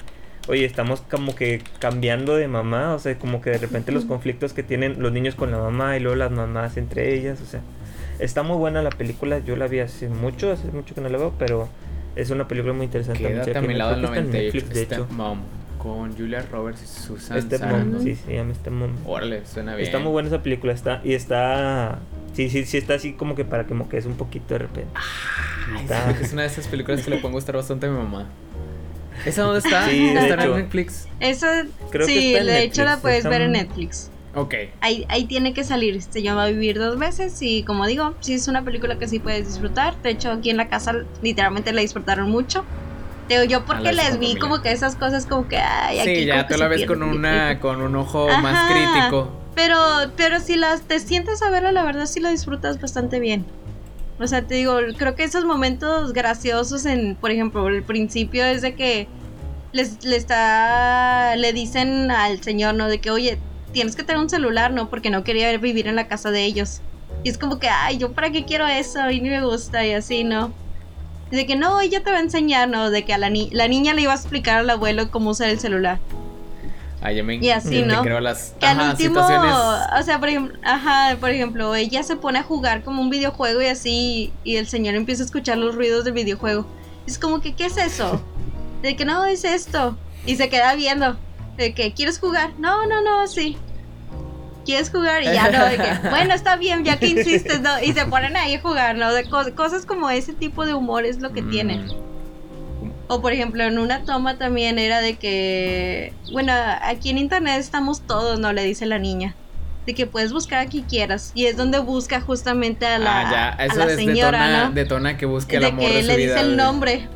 Speaker 4: oye, estamos como que cambiando de mamá, o sea, como que de repente los conflictos que tienen los niños con la mamá y luego las mamás entre ellas, o sea, está muy buena la película, yo la vi hace mucho, hace mucho que no la veo, pero es una película muy interesante. también,
Speaker 1: Quédate a
Speaker 4: chequenla,
Speaker 1: mi lado
Speaker 4: creo
Speaker 1: del
Speaker 4: que está en
Speaker 1: 98.
Speaker 4: Netflix, de hecho.
Speaker 1: Mom. Con Julia Roberts y Susan
Speaker 4: Step
Speaker 1: Sarandon.
Speaker 4: Mom, sí, se llama Step Mom.
Speaker 1: Órale, suena bien.
Speaker 4: Está muy buena esa película, está, y está, sí, sí, sí está así como que para que moques un poquito de repente. Está-
Speaker 1: que es una de esas películas que le pueden gustar bastante a mi mamá. ¿Esa dónde está?
Speaker 4: Sí,
Speaker 1: ¿Está en Netflix?
Speaker 3: Eso,
Speaker 4: Creo que
Speaker 3: sí,
Speaker 4: está en
Speaker 3: de hecho la puedes
Speaker 4: está
Speaker 3: ver en Netflix.
Speaker 1: Ok.
Speaker 3: Ahí, ahí tiene que salir. Se llama Vivir dos veces y como digo, sí es una película que sí puedes disfrutar. De hecho, aquí en la casa literalmente la disfrutaron mucho. Digo, yo porque les vi
Speaker 1: familia.
Speaker 3: como que esas cosas como que... Ay, aquí
Speaker 1: Sí, ya tú la ves con una con un ojo más crítico.
Speaker 3: Pero, pero si las te sientas a verla, la verdad sí la disfrutas bastante bien. O sea, te digo, creo que esos momentos graciosos en, por ejemplo, el principio es de que les, le está, le dicen al señor, ¿no? De que, oye, tienes que tener un celular, ¿no? Porque no quería vivir en la casa de ellos. Y es como que, ay, ¿yo para qué quiero eso? Y ni me gusta y así, ¿no? De que no, ella te va a enseñar, ¿no? De que a la, ni- la niña le iba a explicar al abuelo cómo usar el celular.
Speaker 1: Ay, ya me
Speaker 3: Y así, ¿no?
Speaker 1: creo las
Speaker 3: Que al
Speaker 1: ajá,
Speaker 3: último,
Speaker 1: situaciones.
Speaker 3: o sea, por ejemplo, ajá, por ejemplo, ella se pone a jugar como un videojuego y así, y el señor empieza a escuchar los ruidos del videojuego. Es como que, ¿qué es eso? De que no, es esto. Y se queda viendo. De que, ¿quieres jugar? No, no, no, sí. ¿Quieres jugar? Y ya no, de que, (laughs) bueno, está bien, ya que insistes, ¿no? Y se ponen ahí a jugar, ¿no? De co- cosas como ese tipo de humor es lo que
Speaker 1: Mm,
Speaker 3: tiene. O por ejemplo, en una toma también era de que, bueno, aquí en internet estamos todos, ¿no? Le dice la niña. De que puedes buscar aquí quieras. Y es donde busca justamente a la,
Speaker 1: ah, ya,
Speaker 3: a
Speaker 1: eso
Speaker 3: la
Speaker 1: es
Speaker 3: señora,
Speaker 1: detona,
Speaker 3: ¿no?
Speaker 1: detona que busque el
Speaker 3: de
Speaker 1: amor
Speaker 3: que
Speaker 1: de su
Speaker 3: le
Speaker 1: vida.
Speaker 3: dice el nombre.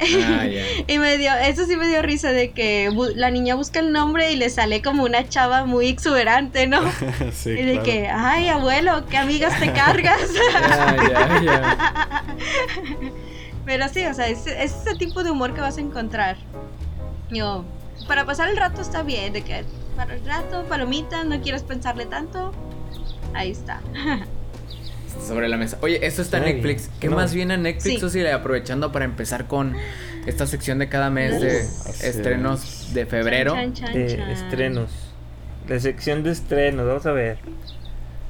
Speaker 1: Ah. (laughs)
Speaker 3: Y me dio, eso sí me dio risa de que la niña busca el nombre y le sale como una chava muy exuberante, ¿no? (laughs)
Speaker 2: sí,
Speaker 3: y de
Speaker 2: claro.
Speaker 3: que, ay, abuelo, qué amigas te cargas.
Speaker 1: Ah, ya, ya.
Speaker 3: Pero sí, o sea, es, es ese tipo de humor que vas a encontrar. Yo, para pasar el rato está bien, de que para el rato, palomita, no quieres pensarle tanto. Ahí está. (laughs)
Speaker 1: Sobre la mesa. Oye, esto está en Netflix.
Speaker 4: bien.
Speaker 1: ¿Qué
Speaker 4: No.
Speaker 1: más viene en Netflix,
Speaker 3: Sí.
Speaker 1: Susi? Aprovechando para empezar con esta sección de cada mes de estrenos de febrero.
Speaker 3: Chan, chan, chan,
Speaker 4: Eh, estrenos. La sección de estrenos, vamos a ver.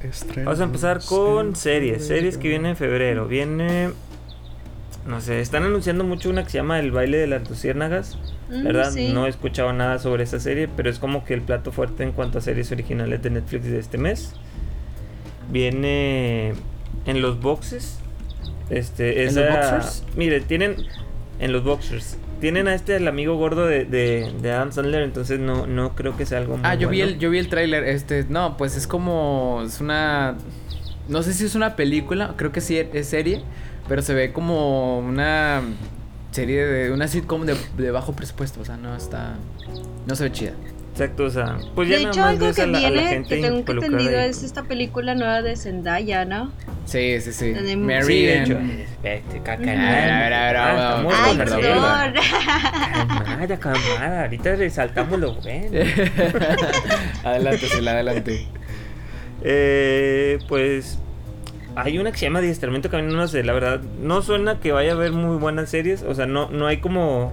Speaker 2: Estrenos,
Speaker 4: Vamos a empezar con series. Series que vienen en febrero. Viene. No sé, están anunciando mucho una que se llama El baile de las luciérnagas.
Speaker 3: Mm,
Speaker 4: ¿Verdad?
Speaker 3: sí.
Speaker 4: No he escuchado nada sobre esa serie, pero es como que el plato fuerte en cuanto a series originales de Netflix de este mes. Viene en los boxes. Este,
Speaker 1: ¿En
Speaker 4: esa-
Speaker 1: los boxers?
Speaker 4: Mire, tienen en los boxers. Tienen a este el amigo gordo de, de, de Adam Sandler, entonces no, no creo que sea algo muy
Speaker 1: Ah, yo vi el, yo vi el tráiler. Este, no, pues es como. Es una. No sé si es una película, creo que sí es serie. Pero se ve como una serie de. Una sitcom de, de bajo presupuesto. O sea, no está. No se ve chida.
Speaker 4: Exacto, o sea, pues ya
Speaker 3: de
Speaker 4: nada
Speaker 3: hecho,
Speaker 4: más
Speaker 3: algo
Speaker 4: ves
Speaker 3: que
Speaker 4: a la, a la
Speaker 3: viene,
Speaker 4: gente
Speaker 3: que tengo entendido,
Speaker 4: ahí.
Speaker 3: es esta película nueva de Zendaya, ¿no?
Speaker 1: Sí, sí, sí.
Speaker 3: De-
Speaker 1: Mary
Speaker 4: Sí, de hecho. Espérate, caca.
Speaker 1: A ver, a ver, a ver,
Speaker 4: Ah,
Speaker 1: vamos,
Speaker 3: Ay,
Speaker 1: perdón,
Speaker 4: calmada, ahorita resaltamos lo bueno. (laughs)
Speaker 1: adelante, sí, adelante.
Speaker 4: Eh, pues hay una que se llama Adiestramiento Camino, no sé, la verdad, no suena que vaya a haber muy buenas series, o sea, no, no hay como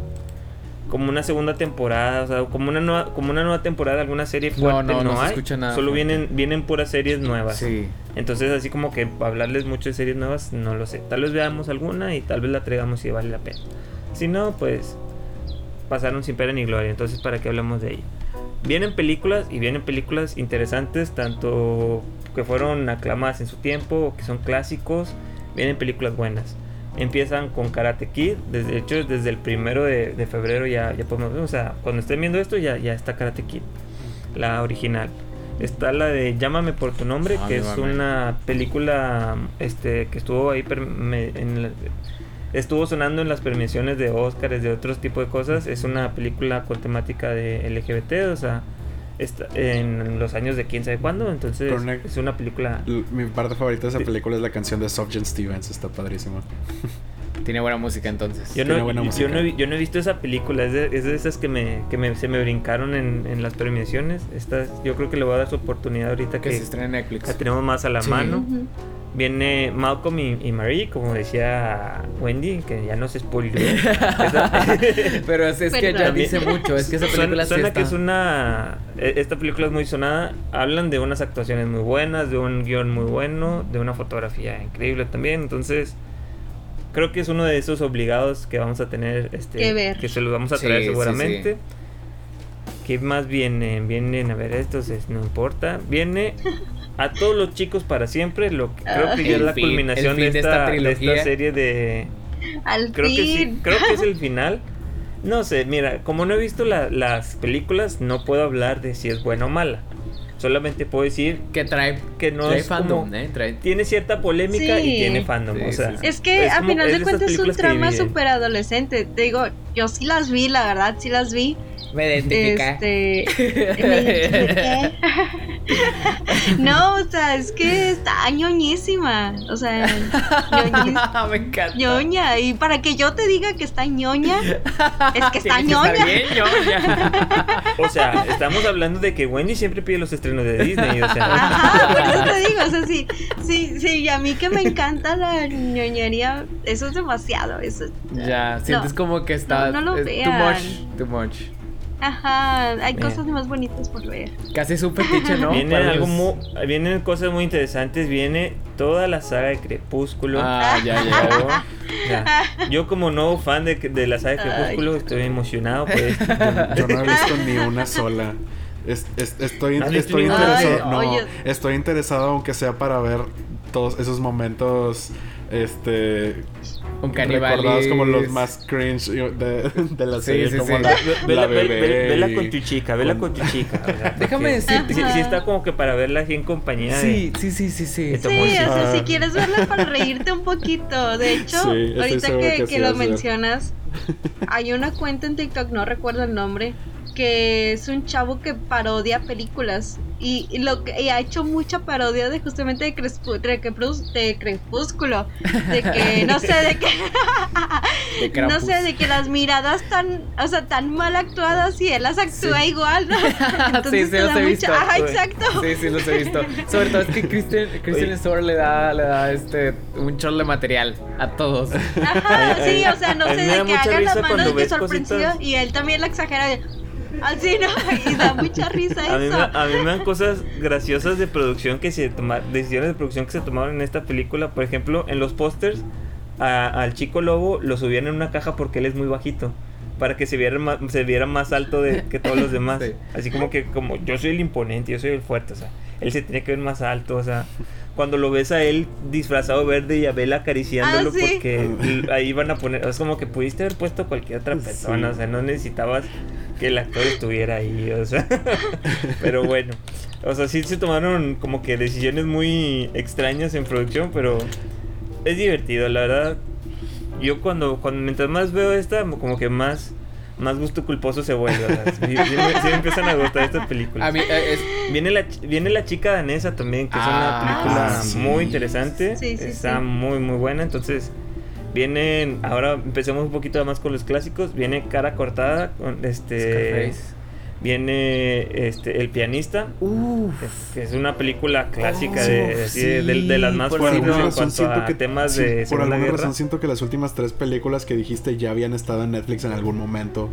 Speaker 4: como una segunda temporada, o sea, como una nueva, como una nueva temporada de alguna serie
Speaker 1: No,
Speaker 4: fuerte,
Speaker 1: no,
Speaker 4: no,
Speaker 1: no se
Speaker 4: hay.
Speaker 1: escucha nada
Speaker 4: Solo
Speaker 1: fuerte.
Speaker 4: vienen vienen puras series nuevas.
Speaker 1: Sí.
Speaker 4: Entonces, así como que hablarles mucho de series nuevas, no lo sé. Tal vez veamos alguna y tal vez la traigamos si vale la pena. Si no, pues pasaron sin pena ni gloria. Entonces, ¿para qué hablamos de ella? Vienen películas y vienen películas interesantes, tanto que fueron aclamadas en su tiempo o que son clásicos. Vienen películas buenas. Empiezan con Karate Kid, desde de hecho desde el primero de, de febrero ya, ya podemos ver, o sea, cuando estén viendo esto ya, ya está Karate Kid, la original. Está la de Llámame por tu nombre,
Speaker 1: Ah,
Speaker 4: que es una película este que estuvo ahí me- en la- estuvo sonando en las premiaciones de Oscars, de otros tipos de cosas. Es una película con temática de LGBT, o sea, está en los años de quién sabe cuándo, entonces es una película
Speaker 2: Mi parte favorita de esa película es la canción de Sufjan Stevens, está padrísima. (laughs)
Speaker 1: Tiene buena música entonces.
Speaker 4: Yo
Speaker 2: Tiene
Speaker 4: no,
Speaker 2: buena
Speaker 4: yo,
Speaker 2: música.
Speaker 4: no he, yo no he visto esa película, es de, es de esas que, me, que me- se me brincaron en, en las premiaciones. Esta, yo creo que le voy a dar su oportunidad ahorita
Speaker 1: que
Speaker 4: que
Speaker 1: se estrena en
Speaker 4: la
Speaker 1: Netflix.
Speaker 4: tenemos más a la
Speaker 1: Sí.
Speaker 4: mano.
Speaker 3: Ujú.
Speaker 4: Viene Malcolm y, y Marie, como decía Wendy, que ya no se spoiló. (laughs)
Speaker 1: Pero es, es que ya dice mucho. Es que esa película
Speaker 4: suena,
Speaker 1: sí
Speaker 4: suena
Speaker 1: está.
Speaker 4: que es una. e- Esta película es muy sonada. Hablan de unas actuaciones muy buenas, de un guion muy bueno, de una fotografía increíble también. Entonces, creo que es uno de esos obligados que vamos a tener. Este,
Speaker 3: Que ver.
Speaker 4: Que se los vamos a
Speaker 1: Sí,
Speaker 4: traer
Speaker 1: sí,
Speaker 4: seguramente. ¿Qué más vienen? Vienen, a ver, estos es- no importa. Viene (laughs) a todos los chicos para siempre. Lo que creo que ya es
Speaker 1: El
Speaker 4: la
Speaker 1: fin,
Speaker 4: culminación
Speaker 1: el fin
Speaker 4: de
Speaker 1: de esta
Speaker 4: esta, de esta serie de.
Speaker 3: Al
Speaker 4: Creo que sí,
Speaker 3: fin.
Speaker 4: creo que es el (laughs) final. No sé, mira, como no he visto la- las películas, no puedo hablar de si es buena o mala. Solamente puedo decir
Speaker 1: Que trae,
Speaker 4: que no
Speaker 1: trae
Speaker 4: es
Speaker 1: fandom,
Speaker 4: como-
Speaker 1: ¿eh? Trae...
Speaker 4: tiene cierta polémica
Speaker 3: Sí.
Speaker 4: y tiene fandom.
Speaker 1: Sí,
Speaker 4: o sea,
Speaker 1: sí, sí.
Speaker 3: Es que a
Speaker 4: como-
Speaker 3: final de cuentas es un trama súper adolescente. Te digo, yo sí las vi, la verdad, sí las vi.
Speaker 1: Me identifica.
Speaker 3: Este. me identifiqué. (laughs) no, o sea, es que está ñoñísima. O sea, ñoñis- (laughs)
Speaker 1: me encanta.
Speaker 3: ñoña. Y para que yo te diga que está ñoña, es que está
Speaker 1: Tiene (laughs) que
Speaker 3: ñoña.
Speaker 1: bien ñoña.
Speaker 4: o sea, estamos hablando de que Wendy siempre pide los estrenos de Disney. O sea,
Speaker 3: Ajá, por eso te digo, o sea, sí, sí, sí, y a mí que me encanta la ñoñería, eso es demasiado, eso.
Speaker 1: Ya, sientes
Speaker 3: No.
Speaker 1: como que está
Speaker 3: no lo
Speaker 1: es too much, too much.
Speaker 3: Ajá, hay
Speaker 4: Mira.
Speaker 3: cosas más bonitas por ver.
Speaker 1: Casi es un fetiche, ¿no? (laughs)
Speaker 4: viene
Speaker 1: Para
Speaker 4: algo
Speaker 1: los-
Speaker 4: mu- vienen cosas muy interesantes. Viene toda la saga de Crepúsculo.
Speaker 1: Ah, ya, ya.
Speaker 4: Yo, (laughs) ya, yo como nuevo fan de, de la saga de
Speaker 3: Ay.
Speaker 4: Crepúsculo estoy emocionado (laughs) por esto.
Speaker 2: Yo no he visto ni una sola. Es- es- estoy,
Speaker 4: ¿No has visto
Speaker 2: estoy interesado.
Speaker 3: Ay,
Speaker 2: no,
Speaker 3: oye.
Speaker 2: estoy interesado aunque sea para ver todos esos momentos. Este.
Speaker 1: Un caníbal.
Speaker 2: Recordados como los más cringe de, (laughs) de la
Speaker 1: Sí,
Speaker 2: serie.
Speaker 1: sí,
Speaker 2: como
Speaker 1: sí.
Speaker 2: la,
Speaker 4: Ve- vela,
Speaker 2: la
Speaker 4: ve-
Speaker 2: bebé.
Speaker 4: ve- vela
Speaker 2: y-
Speaker 4: con tu chica, (laughs) vela con tu chica. sea,
Speaker 1: Déjame
Speaker 4: porque
Speaker 1: decirte-
Speaker 4: Sí, sí está como que para verla así en compañía. de-
Speaker 1: Sí, sí, sí, sí, sí.
Speaker 4: de
Speaker 3: Sí,
Speaker 4: amor,
Speaker 3: o
Speaker 4: sí.
Speaker 3: sea,
Speaker 2: Ah.
Speaker 3: si quieres verla para reírte un poquito. De hecho,
Speaker 2: Sí,
Speaker 3: ahorita que,
Speaker 2: que
Speaker 3: que
Speaker 2: sí
Speaker 3: lo mencionas, hay una cuenta en TikTok, no recuerdo el nombre, que es un chavo que parodia películas. Y, y lo que y ha hecho mucha parodia de justamente de, Crespu- de, de Crepúsculo. De que, (laughs) no sé, de que.
Speaker 1: De (laughs)
Speaker 3: no sé, de que las miradas tan, o sea, tan mal actuadas y él las actúa igual, ¿no? (laughs) Entonces
Speaker 1: sí,
Speaker 3: te
Speaker 1: los he
Speaker 3: mucha-
Speaker 1: visto.
Speaker 3: Ajá, exacto.
Speaker 1: Sí, sí, los he visto. Sobre todo es que Kristen, Kristen. Stewart le da, le da este, un chorro de material a todos.
Speaker 3: Ajá, sí, o sea, no sé, de que haga la mano de que sorprendido
Speaker 4: cositas-
Speaker 3: y él también la exagera. de, Así, ¿no? Y da mucha risa
Speaker 4: A mí,
Speaker 3: eso.
Speaker 4: me, a mí me dan cosas graciosas de producción que se tomaron, decisiones de producción que se tomaron en esta película. Por ejemplo, en los pósters, a- al chico lobo lo subían en una caja porque él es muy bajito. Para que se viera más, se viera más alto de, que todos los demás. (laughs)
Speaker 1: Sí.
Speaker 4: Así como que, como yo soy el imponente, yo soy el fuerte, o sea, él se tiene que ver más alto, o sea. Cuando lo ves a él disfrazado verde y a Bella acariciándolo,
Speaker 3: Ah, sí.
Speaker 4: porque ahí van a poner. Es como que pudiste haber puesto cualquier otra persona,
Speaker 2: Sí.
Speaker 4: o sea, no necesitabas que el actor estuviera ahí, o sea. (laughs) pero bueno, o sea, sí se tomaron como que decisiones muy extrañas en producción, pero es divertido, la verdad. Yo cuando, cuando mientras más veo esta, como que más, más gusto culposo se vuelve. sí, sí me, sí me empiezan a gustar estas películas.
Speaker 1: A mí, eh, es,
Speaker 4: Viene la, ch- viene la chica danesa también, que es una
Speaker 1: Ah,
Speaker 4: película
Speaker 2: sí.
Speaker 4: muy interesante.
Speaker 3: Sí, sí,
Speaker 4: Está
Speaker 3: sí.
Speaker 4: muy, muy buena. Entonces, vienen. Ahora empecemos un poquito más con los clásicos. Viene Cara Cortada, con este.
Speaker 1: Scarface.
Speaker 4: Viene este El Pianista,
Speaker 1: Uf.
Speaker 4: que, que es una película clásica
Speaker 1: Oh,
Speaker 4: de, de, de- de las más fuertes
Speaker 2: alguna
Speaker 4: en cuanto a
Speaker 2: que
Speaker 4: temas
Speaker 2: sí,
Speaker 4: de
Speaker 2: por alguna
Speaker 4: Guerra.
Speaker 2: razón siento que las últimas tres películas que dijiste ya habían estado en Netflix en algún momento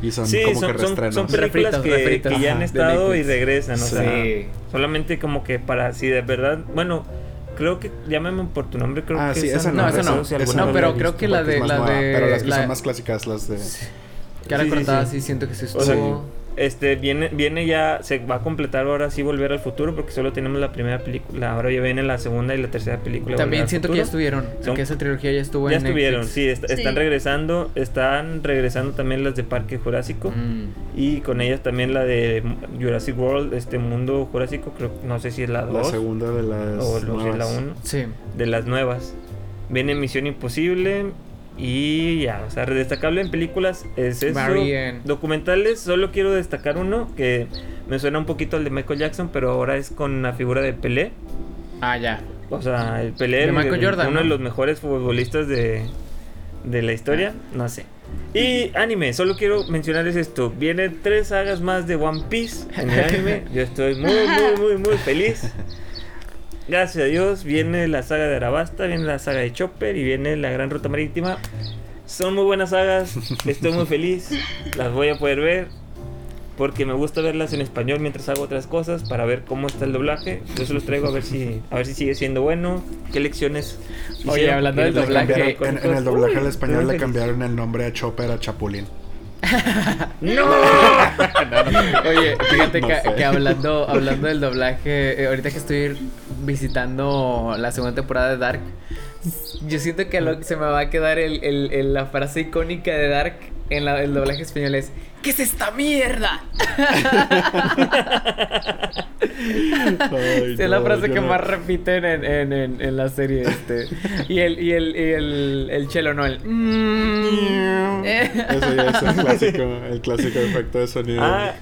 Speaker 2: y son
Speaker 4: Sí,
Speaker 2: como
Speaker 4: son,
Speaker 2: que
Speaker 4: son,
Speaker 2: restrenos.
Speaker 4: son películas
Speaker 1: Refritos,
Speaker 4: que,
Speaker 1: refritos,
Speaker 4: que ya han estado y regresan, o
Speaker 2: Sí.
Speaker 4: sea, solamente como que para si de verdad, bueno, creo que llámame por tu nombre, creo
Speaker 2: ah,
Speaker 4: que
Speaker 2: sí, esa
Speaker 1: no,
Speaker 2: no,
Speaker 1: esa no.
Speaker 2: esa
Speaker 1: no, pero creo que la de- la
Speaker 2: nueva,
Speaker 1: de-
Speaker 2: pero las que
Speaker 1: la-
Speaker 2: son más clásicas las de
Speaker 1: Cara cortada,
Speaker 4: sí.
Speaker 1: sí. siento que se
Speaker 4: O sea,
Speaker 1: estuvo.
Speaker 4: Este viene viene ya se va a completar ahora sí Volver al Futuro porque solo tenemos la primera película, ahora ya viene la segunda y la tercera película.
Speaker 1: También siento que ya estuvieron.
Speaker 4: Son-
Speaker 1: que esa trilogía ya estuvo
Speaker 4: Ya
Speaker 1: en
Speaker 4: estuvieron,
Speaker 1: Netflix.
Speaker 4: sí, est-
Speaker 3: Sí.
Speaker 4: están regresando, están regresando también las de Parque Jurásico.
Speaker 1: Mm.
Speaker 4: Y con ellas también la de Jurassic World, este mundo jurásico, creo no sé si es la
Speaker 2: la
Speaker 4: 2
Speaker 2: segunda de las
Speaker 4: o es la
Speaker 2: nuevas.
Speaker 4: 1,
Speaker 1: Sí.
Speaker 4: de las nuevas. Viene Misión Imposible y ya, o sea, destacable en películas es eso.
Speaker 1: Marian.
Speaker 4: Documentales, solo quiero destacar uno que me suena un poquito al de Michael Jackson, pero ahora es con la figura de Pelé.
Speaker 1: Ah, ya.
Speaker 4: O sea, el Pelé,
Speaker 1: De
Speaker 4: el-
Speaker 1: Michael
Speaker 4: el-
Speaker 1: Jordan,
Speaker 4: uno de
Speaker 1: ¿no?
Speaker 4: los mejores futbolistas de, de la historia, no sé. Y anime, solo quiero mencionarles esto. Vienen tres sagas más de One Piece en el anime. Yo estoy muy, muy, muy, muy feliz. (laughs) Gracias a Dios, viene la saga de Arabasta, viene la saga de Chopper y viene la Gran Ruta Marítima. Son muy buenas sagas, estoy muy feliz, las voy a poder ver. Porque me gusta verlas en español mientras hago otras cosas para ver cómo está el doblaje. Yo se los traigo a ver si, a ver si sigue siendo bueno. ¿Qué lecciones?
Speaker 1: Oye,
Speaker 4: hicieron?
Speaker 1: hablando del
Speaker 4: ¿Qué
Speaker 2: Le
Speaker 1: doblaje,
Speaker 2: en, en el doblaje al español le cambiaron el nombre a Chopper a Chapulín.
Speaker 4: ¡No! (laughs) (laughs)
Speaker 1: Oye, fíjate
Speaker 2: No
Speaker 1: que,
Speaker 2: sé.
Speaker 1: que hablando, hablando del doblaje, eh, ahorita que estoy visitando la segunda temporada de Dark, yo siento que lo- se me va a quedar el, el- el- la frase icónica de Dark en la- el doblaje español es ¿Qué es esta mierda?
Speaker 2: Ay,
Speaker 1: es la frase que
Speaker 2: no-
Speaker 1: más repiten en, en, en, en la serie este. Y el, y el, y el, el chelo, no, el... mm.
Speaker 2: Eso ya es el clásico, el clásico efecto de sonido.
Speaker 4: Ah,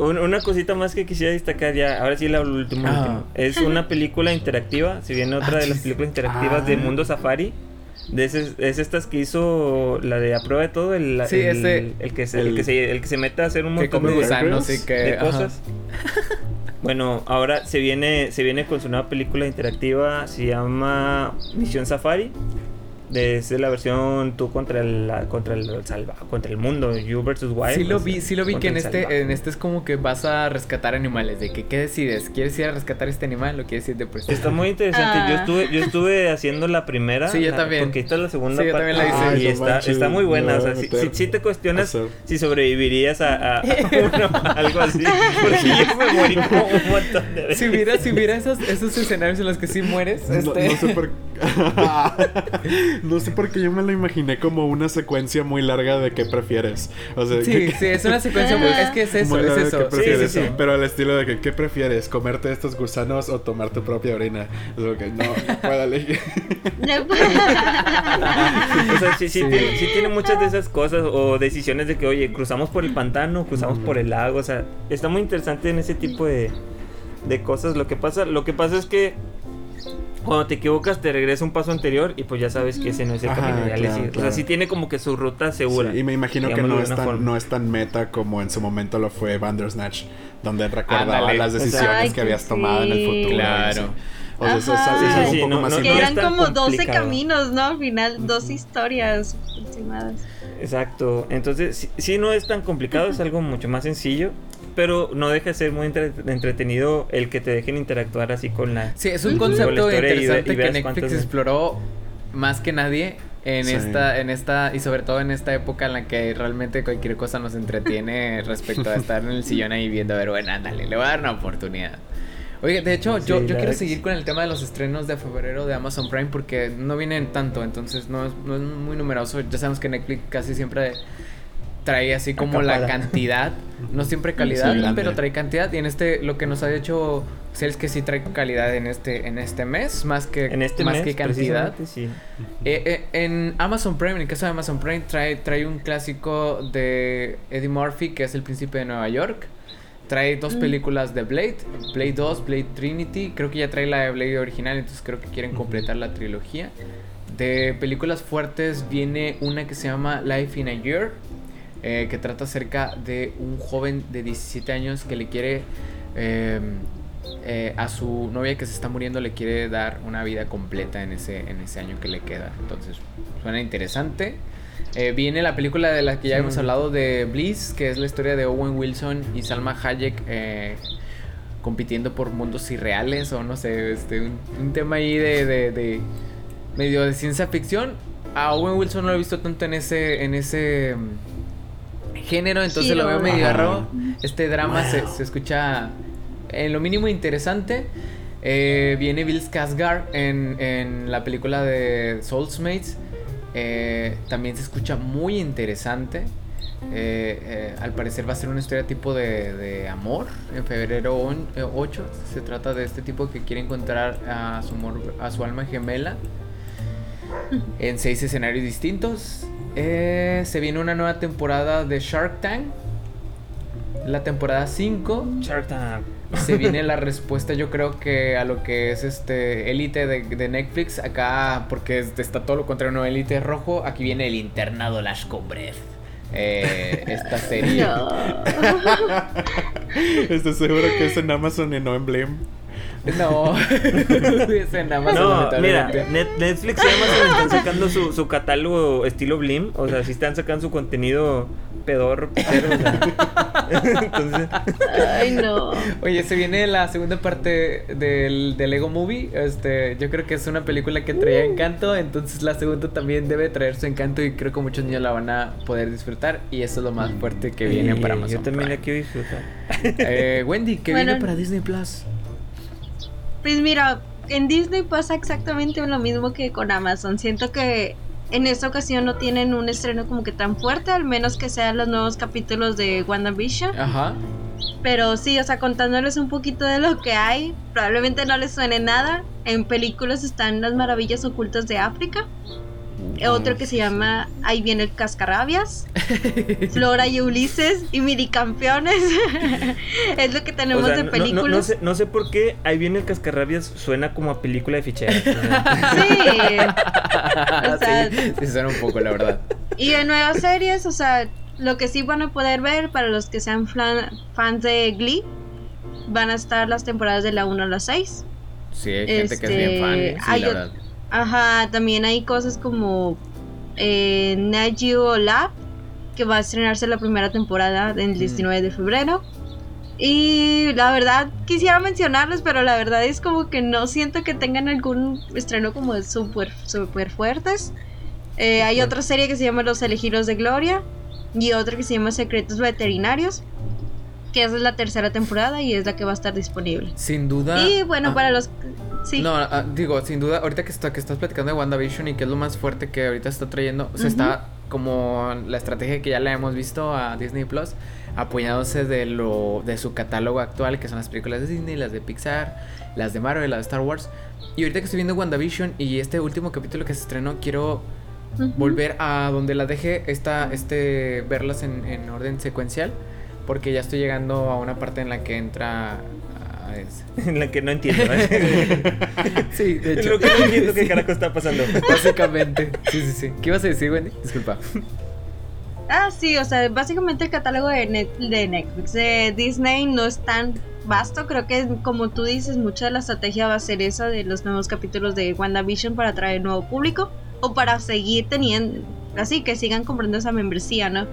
Speaker 4: un- una cosita más que quisiera destacar ya, ahora sí la último,
Speaker 1: Ah.
Speaker 4: último. Es una película interactiva, si bien otra
Speaker 1: Ah,
Speaker 4: de las
Speaker 1: sí,
Speaker 4: películas interactivas
Speaker 2: Ah.
Speaker 4: de Mundo Safari. De ese- es estas que hizo la de a prueba de todo, el,
Speaker 1: Sí,
Speaker 4: el,
Speaker 1: ese-
Speaker 4: el que se, el,
Speaker 2: el-
Speaker 4: que se, el que se mete a hacer un montón de,
Speaker 1: gusanos y que...
Speaker 4: de
Speaker 1: ajá.
Speaker 4: cosas. (laughs) Bueno, ahora se viene, se viene con su nueva película interactiva, se llama Misión Safari. Desde la versión tú contra el la- contra el salva, contra el mundo, you versus wild.
Speaker 1: Sí lo
Speaker 4: sea,
Speaker 1: vi, sí lo vi que en este, en este es como que vas a rescatar animales, de que qué decides, ¿quieres ir a rescatar este animal o quieres ir de prestar?
Speaker 4: Está muy interesante. Yo
Speaker 3: Ah.
Speaker 4: estuve, yo estuve haciendo la primera.
Speaker 1: Sí, yo
Speaker 4: la-
Speaker 1: también.
Speaker 4: Porque esta es la segunda
Speaker 1: Sí, yo
Speaker 4: parte.
Speaker 1: también la hice.
Speaker 4: Y
Speaker 2: Ay,
Speaker 4: está, está muy buena. o sea, si,
Speaker 2: meter
Speaker 4: si- si te cuestionas
Speaker 2: hacer.
Speaker 4: si sobrevivirías a, a- a (laughs) (laughs) uno, algo así. (laughs) Porque yo me morí como un montón de veces.
Speaker 1: Si hubiera, si hubiera esos, esos escenarios en los que sí mueres,
Speaker 2: No,
Speaker 1: este...
Speaker 2: no sé por no sé por qué yo me lo imaginé como una secuencia muy larga de qué prefieres. O sea,
Speaker 1: Sí,
Speaker 2: que- (laughs)
Speaker 1: sí, es una secuencia muy... Es que es eso, es
Speaker 2: de
Speaker 1: eso.
Speaker 2: qué
Speaker 1: Sí,
Speaker 2: prefieres,
Speaker 1: sí, sí.
Speaker 2: pero al estilo de que qué prefieres, comerte estos gusanos o tomar tu propia orina. Es lo que no, no puedo elegir. (laughs)
Speaker 4: O sea, sí, sí,
Speaker 1: Sí.
Speaker 4: Tiene, sí tiene muchas de esas cosas o decisiones de que, oye, cruzamos por el pantano, cruzamos por el lago, o sea, está muy interesante en ese tipo de, de cosas. Lo que pasa, lo que pasa es que cuando te equivocas te regresa un paso anterior y pues ya sabes que ese no es el
Speaker 2: Ajá,
Speaker 4: camino. le
Speaker 2: claro,
Speaker 4: sigues. O
Speaker 2: claro.
Speaker 4: sea, sí tiene como que su ruta segura.
Speaker 2: Sí, y me imagino que no es, tan,
Speaker 4: forma.
Speaker 2: no es tan meta como en su momento lo fue Bandersnatch, donde recordaba
Speaker 1: Ándale.
Speaker 2: las decisiones
Speaker 3: Ay,
Speaker 2: que habías
Speaker 3: que
Speaker 2: tomado en el
Speaker 3: sí.
Speaker 2: futuro.
Speaker 1: Claro.
Speaker 2: O sea, eso es
Speaker 3: Sí, sí,
Speaker 2: un
Speaker 4: sí,
Speaker 2: poco
Speaker 4: no,
Speaker 2: más
Speaker 4: no,
Speaker 3: que eran como 12
Speaker 4: complicado.
Speaker 3: caminos, ¿no? Al final, dos historias aproximadas.
Speaker 4: Exacto. Entonces, sí, sí no es tan complicado, es algo mucho más sencillo. Pero no deja de ser muy entre- entretenido el que te dejen interactuar así con la.
Speaker 1: Sí, es un concepto
Speaker 4: y ve-
Speaker 1: interesante
Speaker 4: y
Speaker 1: que Netflix exploró más que nadie en
Speaker 2: Sí.
Speaker 1: esta, en esta, y sobre todo en esta época en la que realmente cualquier cosa nos entretiene (laughs) respecto a estar en el sillón ahí viendo, a ver, bueno, ándale, le voy a dar una oportunidad. Oye, de hecho,
Speaker 4: Sí,
Speaker 1: yo, yo quiero seguir con el tema de los estrenos de febrero de Amazon Prime porque no vienen tanto, entonces no es, no es muy numeroso. Ya sabemos que Netflix casi siempre trae así como la cantidad, no siempre (laughs) calidad,
Speaker 2: Sí,
Speaker 1: pero trae cantidad y en este lo que nos ha hecho es que sí trae calidad en este en este mes más que
Speaker 4: En este
Speaker 1: más
Speaker 4: mes,
Speaker 1: que cantidad.
Speaker 4: sí.
Speaker 1: Eh, eh, en Amazon Prime, en el caso de Amazon Prime trae trae un clásico de Eddie Murphy que es El Príncipe de Nueva York. Trae dos
Speaker 3: Mm.
Speaker 1: películas de Blade, Blade 2, Blade Trinity. Creo que ya trae la de Blade original, entonces creo que quieren completar la trilogía. De películas fuertes viene una que se llama Life in a Year, eh, que trata acerca de un joven de 17 años que le quiere eh, eh, a su novia que se está muriendo, le quiere dar una vida completa en ese, en ese año que le queda. Entonces, suena interesante. Eh, viene la película de la que ya
Speaker 4: Sí.
Speaker 1: hemos hablado de Bliss, que es la historia de Owen Wilson y Salma Hayek eh, compitiendo por mundos irreales o no sé, este, un, un tema ahí de, de, de medio de ciencia ficción. A Owen Wilson no lo he visto tanto en ese, en ese género, entonces lo veo medio raro. Este drama se, se escucha en lo mínimo interesante. Eh, viene Bill Skarsgård en, en la película de Soulmates. Eh, también se escucha muy interesante. Eh, eh, al parecer va a ser una historia tipo de, de amor. En febrero on- eh, 8 se trata de este tipo que quiere encontrar a su, amor- a su alma gemela (laughs) en seis escenarios distintos. Eh, se viene una nueva temporada de Shark Tank. La temporada 5.
Speaker 4: Shark Tank.
Speaker 1: Se viene (laughs) la respuesta, yo creo que a lo que es este Elite de, de Netflix. Acá, porque es- está todo lo contrario, no Elite es rojo. Aquí viene el internado Las Cumbres. Eh, esta serie. (laughs)
Speaker 3: No. (laughs)
Speaker 2: Estoy seguro que es en Amazon y no en Blim.
Speaker 1: No. (laughs) en Amazon,
Speaker 4: No, mira. Net- Netflix y Amazon están sacando su, su catálogo estilo Blim. O sea, sí están sacando su contenido pedorro, pitero, o sea. (laughs) Entonces,
Speaker 3: Ay, no.
Speaker 1: Oye, se viene la segunda parte del, del Lego Movie. Este, yo creo que es una película que traía encanto, entonces la segunda también debe traer su encanto y creo que muchos niños la van a poder disfrutar y eso es lo más fuerte que viene para Amazon.
Speaker 4: Yo también la
Speaker 1: Prime.
Speaker 4: quiero disfrutar.
Speaker 1: Eh, Wendy, ¿qué
Speaker 3: Bueno.
Speaker 1: viene para Disney Plus?
Speaker 3: Pues mira, en Disney pasa exactamente lo mismo que con Amazon. Siento que en esta ocasión no tienen un estreno como que tan fuerte, al menos que sean los nuevos capítulos de WandaVision.
Speaker 1: Ajá.
Speaker 3: Pero sí, o sea, contándoles un poquito de lo que hay, probablemente no les suene nada. En películas están las maravillas ocultas de África. Otro que se llama Ahí viene el cascarrabias. (laughs) Flora y Ulises y Miricampeones. (laughs) es lo que tenemos
Speaker 4: O sea,
Speaker 3: de
Speaker 4: no-
Speaker 3: películas.
Speaker 4: No, sé, no sé por qué ahí viene el cascarrabias, suena como a película de ficheras. (laughs)
Speaker 3: Sí. O sea-
Speaker 1: sí, sí suena un poco, la verdad.
Speaker 3: Y de nuevas series, o sea, lo que sí van a poder ver para los que sean flan- fans de Glee, van a estar las temporadas de la 1 a la 6.
Speaker 1: Sí, hay gente que es bien fan.
Speaker 3: Este,
Speaker 1: Sí,
Speaker 3: hay
Speaker 1: la verdad.
Speaker 3: Ajá, también hay cosas como eh, Nat Geo Lab, que va a estrenarse la primera temporada el 19 de febrero. Y la verdad, quisiera mencionarles, pero la verdad es como que no siento que tengan algún estreno como súper super fuertes. Eh, hay otra serie que se llama Los Elegidos de Gloria y otra que se llama Secretos Veterinarios, que esa es la tercera temporada y es la que va a estar disponible.
Speaker 1: Sin duda.
Speaker 3: Y bueno,
Speaker 1: Ah.
Speaker 3: para los... Sí.
Speaker 1: No, ah, digo, sin duda, ahorita que, está, que estás platicando de WandaVision y que es lo más fuerte que ahorita está trayendo, o
Speaker 3: Ujú.
Speaker 1: está como la estrategia que ya la hemos visto a Disney Plus, apoyándose de lo de su catálogo actual, que son las películas de Disney, las de Pixar, las de Marvel, las de Star Wars. Y ahorita que estoy viendo WandaVision y este último capítulo que se estrenó, quiero volver a donde la dejé, esta, este, verlas en, en orden secuencial, porque ya estoy llegando a una parte en la que entra... a ese-
Speaker 4: en la (laughs) que no entiendo. ¿eh? (laughs)
Speaker 1: Sí, de hecho.
Speaker 4: Lo que no entiendo qué (laughs)
Speaker 1: Sí.
Speaker 4: carajo está pasando.
Speaker 1: Básicamente. Sí, sí, sí. ¿Qué ibas a decir, Wendy? Disculpa.
Speaker 3: Ah, sí, o sea, básicamente el catálogo de, Net- de Netflix, de Disney no es tan vasto. Creo que, como tú dices, mucha de la estrategia va a ser esa de los nuevos capítulos de WandaVision para atraer nuevo público o para seguir teniendo, así que sigan comprando esa membresía, ¿no?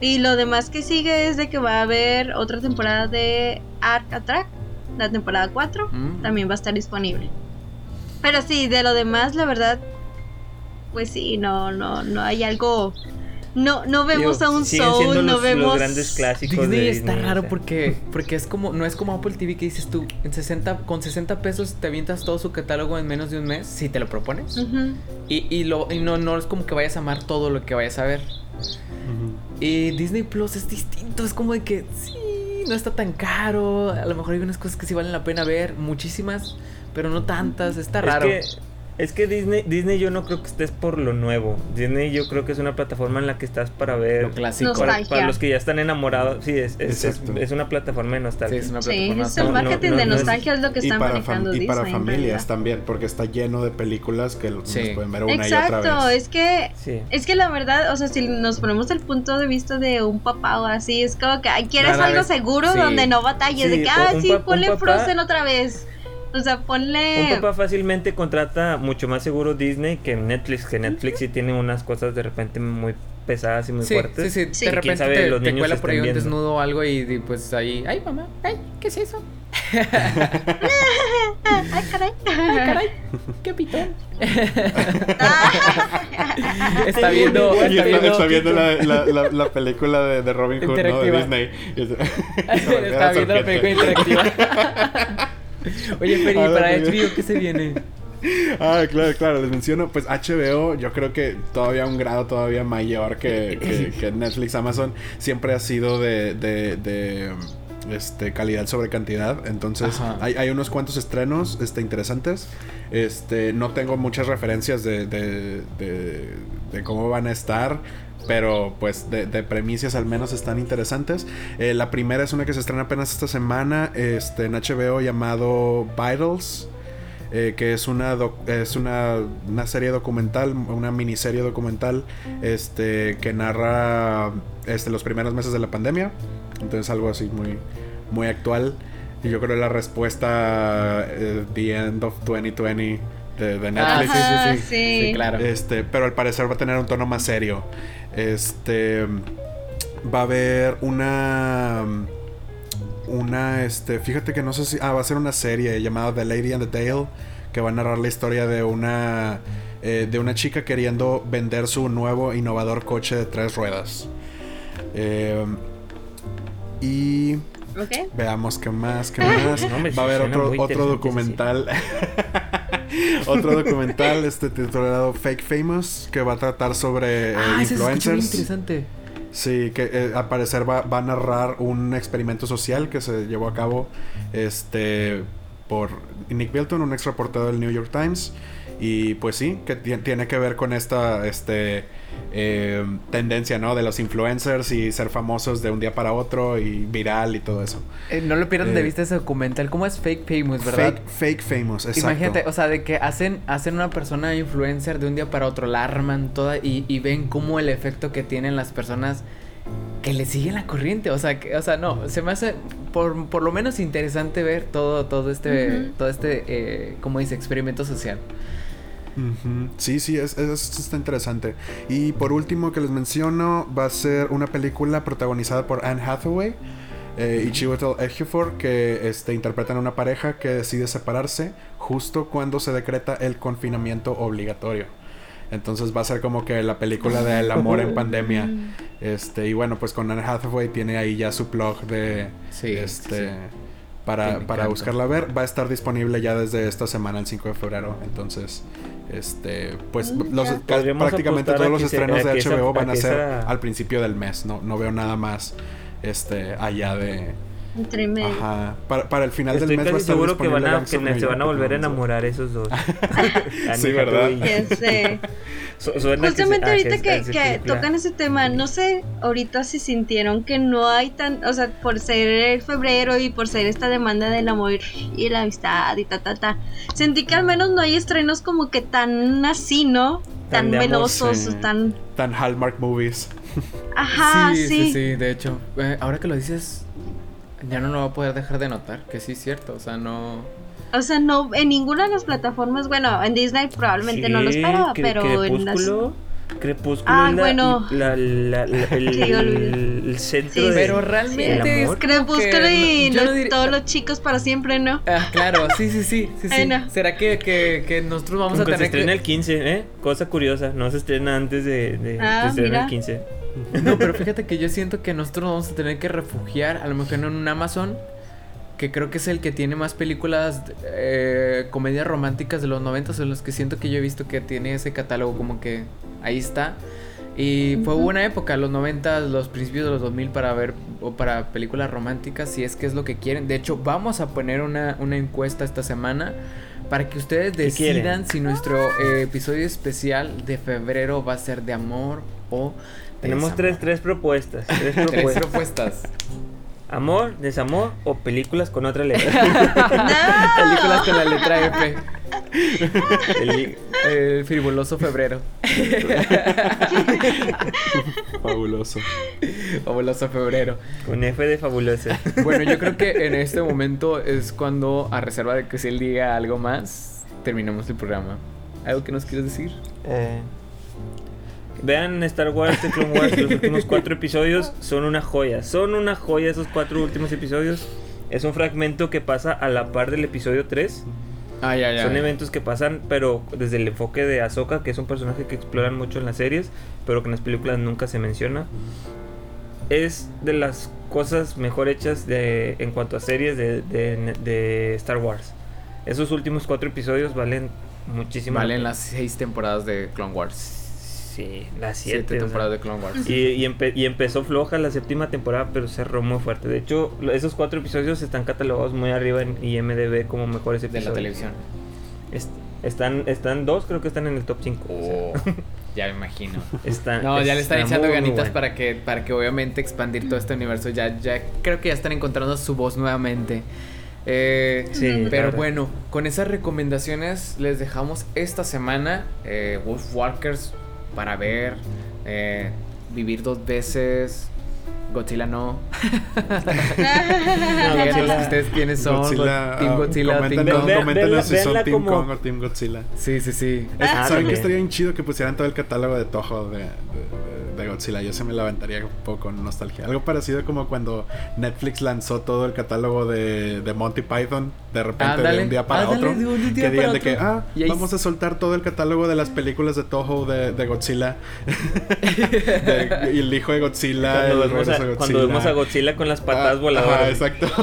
Speaker 3: Y lo demás que sigue es de que va a haber otra temporada de Arc Attack, la temporada 4,
Speaker 1: Mm.
Speaker 3: también va a estar disponible. Pero sí, de lo demás, la verdad, pues sí, no, no, no hay algo. No, no vemos
Speaker 4: Digo,
Speaker 3: a un Soul, no
Speaker 4: los,
Speaker 3: vemos.
Speaker 4: los grandes clásicos
Speaker 1: Disney
Speaker 4: de
Speaker 1: está
Speaker 4: Disney, o
Speaker 1: raro
Speaker 4: sea.
Speaker 1: porque, porque es como, no es como Apple TV que dices tú, en 60, con 60 pesos te avientas todo su catálogo en menos de un mes, si te lo propones. Y, y, lo, y no, no es como que vayas a amar todo lo que vayas a ver. Y Disney Plus es distinto, es como de que sí, no está tan caro, a lo mejor hay unas cosas que sí valen la pena ver, muchísimas, pero no tantas, está raro.
Speaker 4: Es que, es que Disney, Disney yo no creo que estés por lo nuevo. Disney yo creo que es una plataforma en la que estás para ver.
Speaker 1: Lo clásico.
Speaker 4: Para, los que ya están enamorados, sí, es, es, es,
Speaker 2: Exacto.
Speaker 4: es una plataforma de
Speaker 1: Sí,
Speaker 4: nostalgia.
Speaker 1: es una
Speaker 3: Sí,
Speaker 1: plataforma.
Speaker 3: es el
Speaker 4: no,
Speaker 3: marketing
Speaker 4: no,
Speaker 3: de
Speaker 4: no es-
Speaker 3: nostalgia es lo que
Speaker 2: y
Speaker 3: están
Speaker 2: para,
Speaker 3: manejando
Speaker 2: fam- y para
Speaker 3: Disney,
Speaker 2: familias también, porque está lleno de películas que los
Speaker 1: Sí.
Speaker 2: pueden ver una y
Speaker 3: Exacto,
Speaker 2: otra vez.
Speaker 3: es que
Speaker 4: Sí.
Speaker 3: es que la verdad, o sea, si nos ponemos del punto de vista de un papá o así, es como que quieres algo
Speaker 1: vez-
Speaker 3: seguro
Speaker 1: sí.
Speaker 3: donde no batalles, de
Speaker 4: Sí,
Speaker 3: que ah, sí, ponle
Speaker 4: papá-
Speaker 3: Frozen otra vez. O sea, ponle
Speaker 4: Un papá fácilmente contrata mucho más seguro Disney que Netflix, que Netflix sí tiene unas cosas de repente muy pesadas y muy
Speaker 1: Sí,
Speaker 4: fuertes.
Speaker 1: sí, sí,
Speaker 3: Sí.
Speaker 1: De repente
Speaker 4: sabe,
Speaker 1: te,
Speaker 4: los
Speaker 1: te
Speaker 4: niños
Speaker 1: cuela por ahí un desnudo o algo y, y, pues ahí, ay mamá, ay, ¿qué es eso? (laughs)
Speaker 3: Ay, caray.
Speaker 1: Ay, caray, qué pitón. (laughs) Está viendo, está
Speaker 2: está,
Speaker 1: viendo,
Speaker 2: está viendo la, la, la, la película de, de Robin Hood, ¿no? De. Disney. (laughs)
Speaker 1: Está viendo la película interactiva. Oye, Feri,
Speaker 2: Ah, la
Speaker 1: para trío, ¿qué se viene? (laughs)
Speaker 2: Ah, claro, claro, les menciono, pues HBO, yo creo que todavía un grado todavía mayor que, que- que Netflix, Amazon, siempre ha sido de, de, de, este, calidad sobre cantidad, entonces hay, hay unos cuantos estrenos este, interesantes, este, no tengo muchas referencias de, de, de- de cómo van a estar, pero pues de, de premisas al menos están interesantes. Eh, la primera es una que se estrena apenas esta semana este, en HBO llamado Vitals. eh, que es una es una, una serie documental, una miniserie documental este, que narra este, los primeros meses de la pandemia. Entonces algo así muy, muy actual. yo creo la respuesta eh, The End of 2020 de, de Netflix.
Speaker 1: Sí,
Speaker 3: Ajá,
Speaker 1: sí, sí,
Speaker 3: sí.
Speaker 1: sí, claro.
Speaker 2: Este, pero al parecer va a tener un tono más serio. Este va a haber una una este, fíjate que no sé si ah, va a ser una serie llamada The Lady and the Dale que va a narrar la historia de una eh, de una chica queriendo vender su nuevo innovador coche de tres ruedas. Eh, y
Speaker 3: ¿Ok?
Speaker 2: Veamos qué más, qué (laughs) más.
Speaker 4: No,
Speaker 2: Va a haber otro, otro documental. (laughs) (laughs) otro documental este titulado Fake Famous que va a tratar sobre eh,
Speaker 1: ah,
Speaker 2: influencers.
Speaker 1: interesante.
Speaker 2: Sí, que eh, al parecer va, va a narrar un experimento social que se llevó a cabo este por Nick Bilton, un ex reportero del New York Times. Y pues sí, que ti- tiene que ver con esta este, eh, tendencia, ¿no? De los influencers y ser famosos de un día para otro y viral y todo eso.
Speaker 1: Eh, no lo pierdan de
Speaker 2: Eh,
Speaker 1: vista ese documental. ¿Cómo es Fake Famous, verdad?
Speaker 2: Fake, fake famous, exacto.
Speaker 1: Imagínate, o sea, de que hacen, hacen una persona influencer de un día para otro, la arman toda y, y ven cómo el efecto que tienen las personas que le siguen la corriente. O sea, que, o sea, no, se me hace por, por lo menos interesante ver todo, todo este, todo este, eh, como dice, experimento social.
Speaker 2: Sí, sí, es, es- está interesante. Y por último que les menciono, va a ser una película protagonizada por Anne Hathaway eh, y Chiwetel Ejiofor que este, interpretan a una pareja que decide separarse justo cuando se decreta el confinamiento obligatorio. Entonces va a ser como que la película del amor en pandemia. (laughs) Este, y bueno, pues con Anne Hathaway tiene ahí ya su blog de
Speaker 1: Sí,
Speaker 2: este
Speaker 1: sí.
Speaker 2: Para, para buscarla a ver. Va a estar disponible ya desde esta semana, el 5 de febrero. Entonces, este, pues
Speaker 3: Mm,
Speaker 2: los, prácticamente todos
Speaker 4: a
Speaker 2: los
Speaker 4: se-
Speaker 2: estrenos
Speaker 4: a
Speaker 2: de
Speaker 4: esa-
Speaker 2: HBO
Speaker 4: a
Speaker 2: van a
Speaker 4: que
Speaker 2: ser
Speaker 4: esa-
Speaker 2: al principio del mes. No, no veo nada más este allá de
Speaker 3: Entre medio.
Speaker 2: ajá para, para el final
Speaker 4: Estoy
Speaker 2: del mes va a estar
Speaker 4: seguro que, van a, que se van a volver a enamorar esos dos. (laughs)
Speaker 2: Sí, ¿verdad?
Speaker 3: Ya sé. (laughs)
Speaker 4: Su- suena que se-
Speaker 3: Justamente
Speaker 4: ah,
Speaker 3: ahorita
Speaker 4: es-
Speaker 3: que, tocan ese tema, no sé, ahorita si sintieron que no hay tan, o sea, por ser el febrero y por ser esta demanda del amor y la amistad y ta, ta, ta, sentí que al menos no hay estrenos como que tan así, ¿no?
Speaker 4: Tan
Speaker 3: Tan, melosos, tan...
Speaker 2: tan Hallmark movies (laughs)
Speaker 3: Ajá, sí.
Speaker 1: sí, sí, de hecho. eh, ahora que lo dices, ya no lo va a poder dejar de notar, que sí es cierto, o sea, no...
Speaker 3: O sea, no, en ninguna de las plataformas, bueno, en Disney probablemente no lo
Speaker 4: Sí,
Speaker 3: esperaba,
Speaker 4: Cre-
Speaker 3: pero en las...
Speaker 4: Crepúsculo, Crepúsculo
Speaker 3: Ah,
Speaker 4: la-
Speaker 3: bueno.
Speaker 4: la- la- la- (laughs) el,
Speaker 3: Sí, olvidé.
Speaker 4: el centro
Speaker 3: Sí,
Speaker 4: de-
Speaker 1: Pero realmente es
Speaker 3: Crepúsculo y
Speaker 1: no
Speaker 3: los-
Speaker 1: diría-
Speaker 3: todos los chicos para siempre, ¿no?
Speaker 1: Ah, claro, sí, sí, sí, sí, sí.
Speaker 3: Ay, no.
Speaker 1: ¿Será que, que, que nosotros vamos
Speaker 4: Aunque
Speaker 1: a
Speaker 4: se
Speaker 1: tener
Speaker 4: estrena
Speaker 1: que...
Speaker 4: el 15, ¿eh? Cosa curiosa, no se estrena antes de, de
Speaker 3: Ah,
Speaker 4: se estrena
Speaker 3: mira.
Speaker 4: el 15.
Speaker 1: No, pero fíjate que yo siento que nosotros nos vamos a tener que refugiar, a lo mejor en un Amazon, que creo que es el que tiene más películas, eh, comedias románticas de los 90, en los que siento que yo he visto que tiene ese catálogo como que ahí está. Y fue buena época, los 90, los principios de los 2000 para ver o para películas románticas, si es que es lo que quieren. De hecho, vamos a poner una, una encuesta esta semana para que ustedes decidan si nuestro eh, episodio especial de febrero va a ser de amor o
Speaker 4: Tenemos
Speaker 1: desamor.
Speaker 4: tres, tres propuestas. Tres (laughs)
Speaker 1: Tres
Speaker 4: propuestas. Amor, desamor o películas con otra letra. (laughs)
Speaker 1: Películas con la letra F. (laughs)
Speaker 4: Peli-
Speaker 1: El fribuloso febrero. (laughs)
Speaker 2: fabuloso
Speaker 1: Fabuloso febrero.
Speaker 4: con F de fabulosa.
Speaker 1: Bueno, yo creo que en este momento es cuando, a reserva de que si él diga algo más, terminamos el programa. ¿Algo que nos quieres decir?
Speaker 4: Eh, vean Star Wars The Clone Wars, los últimos (laughs) cuatro episodios son una joya. Son una joya esos cuatro últimos episodios. Es un fragmento que pasa a la par del episodio 3.
Speaker 1: Ah, ya, ya.
Speaker 4: Son eventos que pasan, pero desde el enfoque de Ahsoka, que es un personaje que exploran mucho en las series, pero que en las películas nunca se menciona. Es de las cosas mejor hechas de, en cuanto a series de, de- de Star Wars. Esos últimos cuatro episodios valen muchísimo.
Speaker 1: Valen las seis temporadas de Clone Wars.
Speaker 4: Sí, las
Speaker 1: Siete,
Speaker 4: siete. o sea.
Speaker 1: temporadas de Clone Wars.
Speaker 4: Y, y empe- y empezó floja la séptima temporada, pero cerró muy fuerte. De hecho, esos cuatro episodios están catalogados muy arriba en IMDB como mejores
Speaker 1: De
Speaker 4: episodios.
Speaker 1: la televisión.
Speaker 4: Est- están, están dos, creo que están en el top 5.
Speaker 1: Oh, ya me imagino. (laughs)
Speaker 4: Están,
Speaker 1: No, ya le están
Speaker 4: está
Speaker 1: echando
Speaker 4: muy, muy
Speaker 1: ganitas
Speaker 4: bueno.
Speaker 1: para que, para que obviamente expandir todo este universo. Ya, ya creo que ya están encontrando su voz nuevamente. Eh,
Speaker 4: Sí, la
Speaker 1: pero bueno, con esas recomendaciones les dejamos esta semana eh, Wolf Walkers para ver, eh, vivir dos veces, Godzilla no. (laughs)
Speaker 4: No,
Speaker 1: ustedes quiénes son.
Speaker 2: Godzilla,
Speaker 1: Team
Speaker 2: ah,
Speaker 1: Godzilla Team Kong.
Speaker 2: Si son Team
Speaker 4: como-
Speaker 2: Kong o Team Godzilla.
Speaker 1: Sí, sí, sí.
Speaker 2: Es-
Speaker 4: Ah,
Speaker 2: ¿Saben que estaría bien chido que pusieran todo el catálogo de Toho de, de- de- de Godzilla? Yo se me levantaría un poco con nostalgia. Algo parecido como cuando Netflix lanzó todo el catálogo de, de Monty Python de repente de un día para otro.
Speaker 1: día
Speaker 2: que digan de que, ah, vamos a soltar todo el catálogo de las películas de Toho de, de Godzilla. (laughs) Y el hijo de Godzilla. El
Speaker 4: vemos, a,
Speaker 2: de
Speaker 4: cuando vemos a Godzilla con las patadas
Speaker 2: Ah,
Speaker 4: voladoras.
Speaker 2: ajá, exacto. (laughs)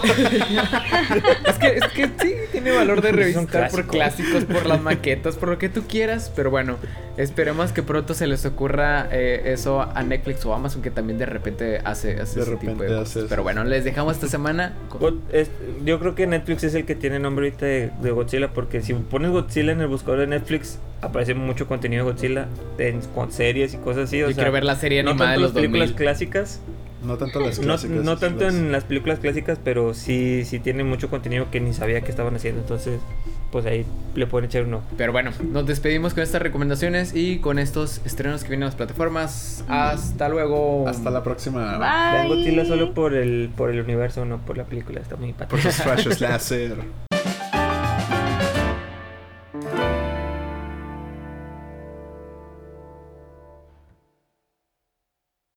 Speaker 1: Es que, es que sí, tiene valor de revisitar por
Speaker 4: clásico.
Speaker 1: clásicos, por las maquetas, por lo que tú quieras. Pero bueno, esperemos que pronto se les ocurra eh, eso a Netflix o Amazon, que también de repente hace, hace
Speaker 2: De
Speaker 1: ese tipo
Speaker 2: repente
Speaker 1: de
Speaker 2: hace
Speaker 1: cosas.
Speaker 2: eso.
Speaker 1: Pero bueno, les dejamos esta semana. con-
Speaker 4: God- es- yo creo que Netflix es el que tiene nombre ahorita de, de Godzilla porque si pones Godzilla en el buscador de Netflix aparece mucho contenido de Godzilla en- con series y cosas así. O
Speaker 1: Yo
Speaker 4: sea,
Speaker 1: quiero ver la serie
Speaker 4: no
Speaker 1: animada de
Speaker 4: tanto
Speaker 1: los
Speaker 4: las películas
Speaker 1: 2000.
Speaker 4: clásicas,
Speaker 2: No tanto las
Speaker 4: no,
Speaker 2: clásicas.
Speaker 4: no tanto
Speaker 2: las-
Speaker 4: en las películas clásicas, pero sí, sí tiene mucho contenido que ni sabía que estaban haciendo. Entonces, pues ahí le pueden echar un ojo.
Speaker 1: Pero bueno, nos despedimos con estas recomendaciones y con estos estrenos que vienen a las plataformas. Hasta luego.
Speaker 2: Hasta la próxima.
Speaker 3: Bye.
Speaker 4: Godzilla solo por el, por el universo, no por la película. Está muy
Speaker 2: Por
Speaker 4: padre.
Speaker 2: sus (laughs) rayos láser.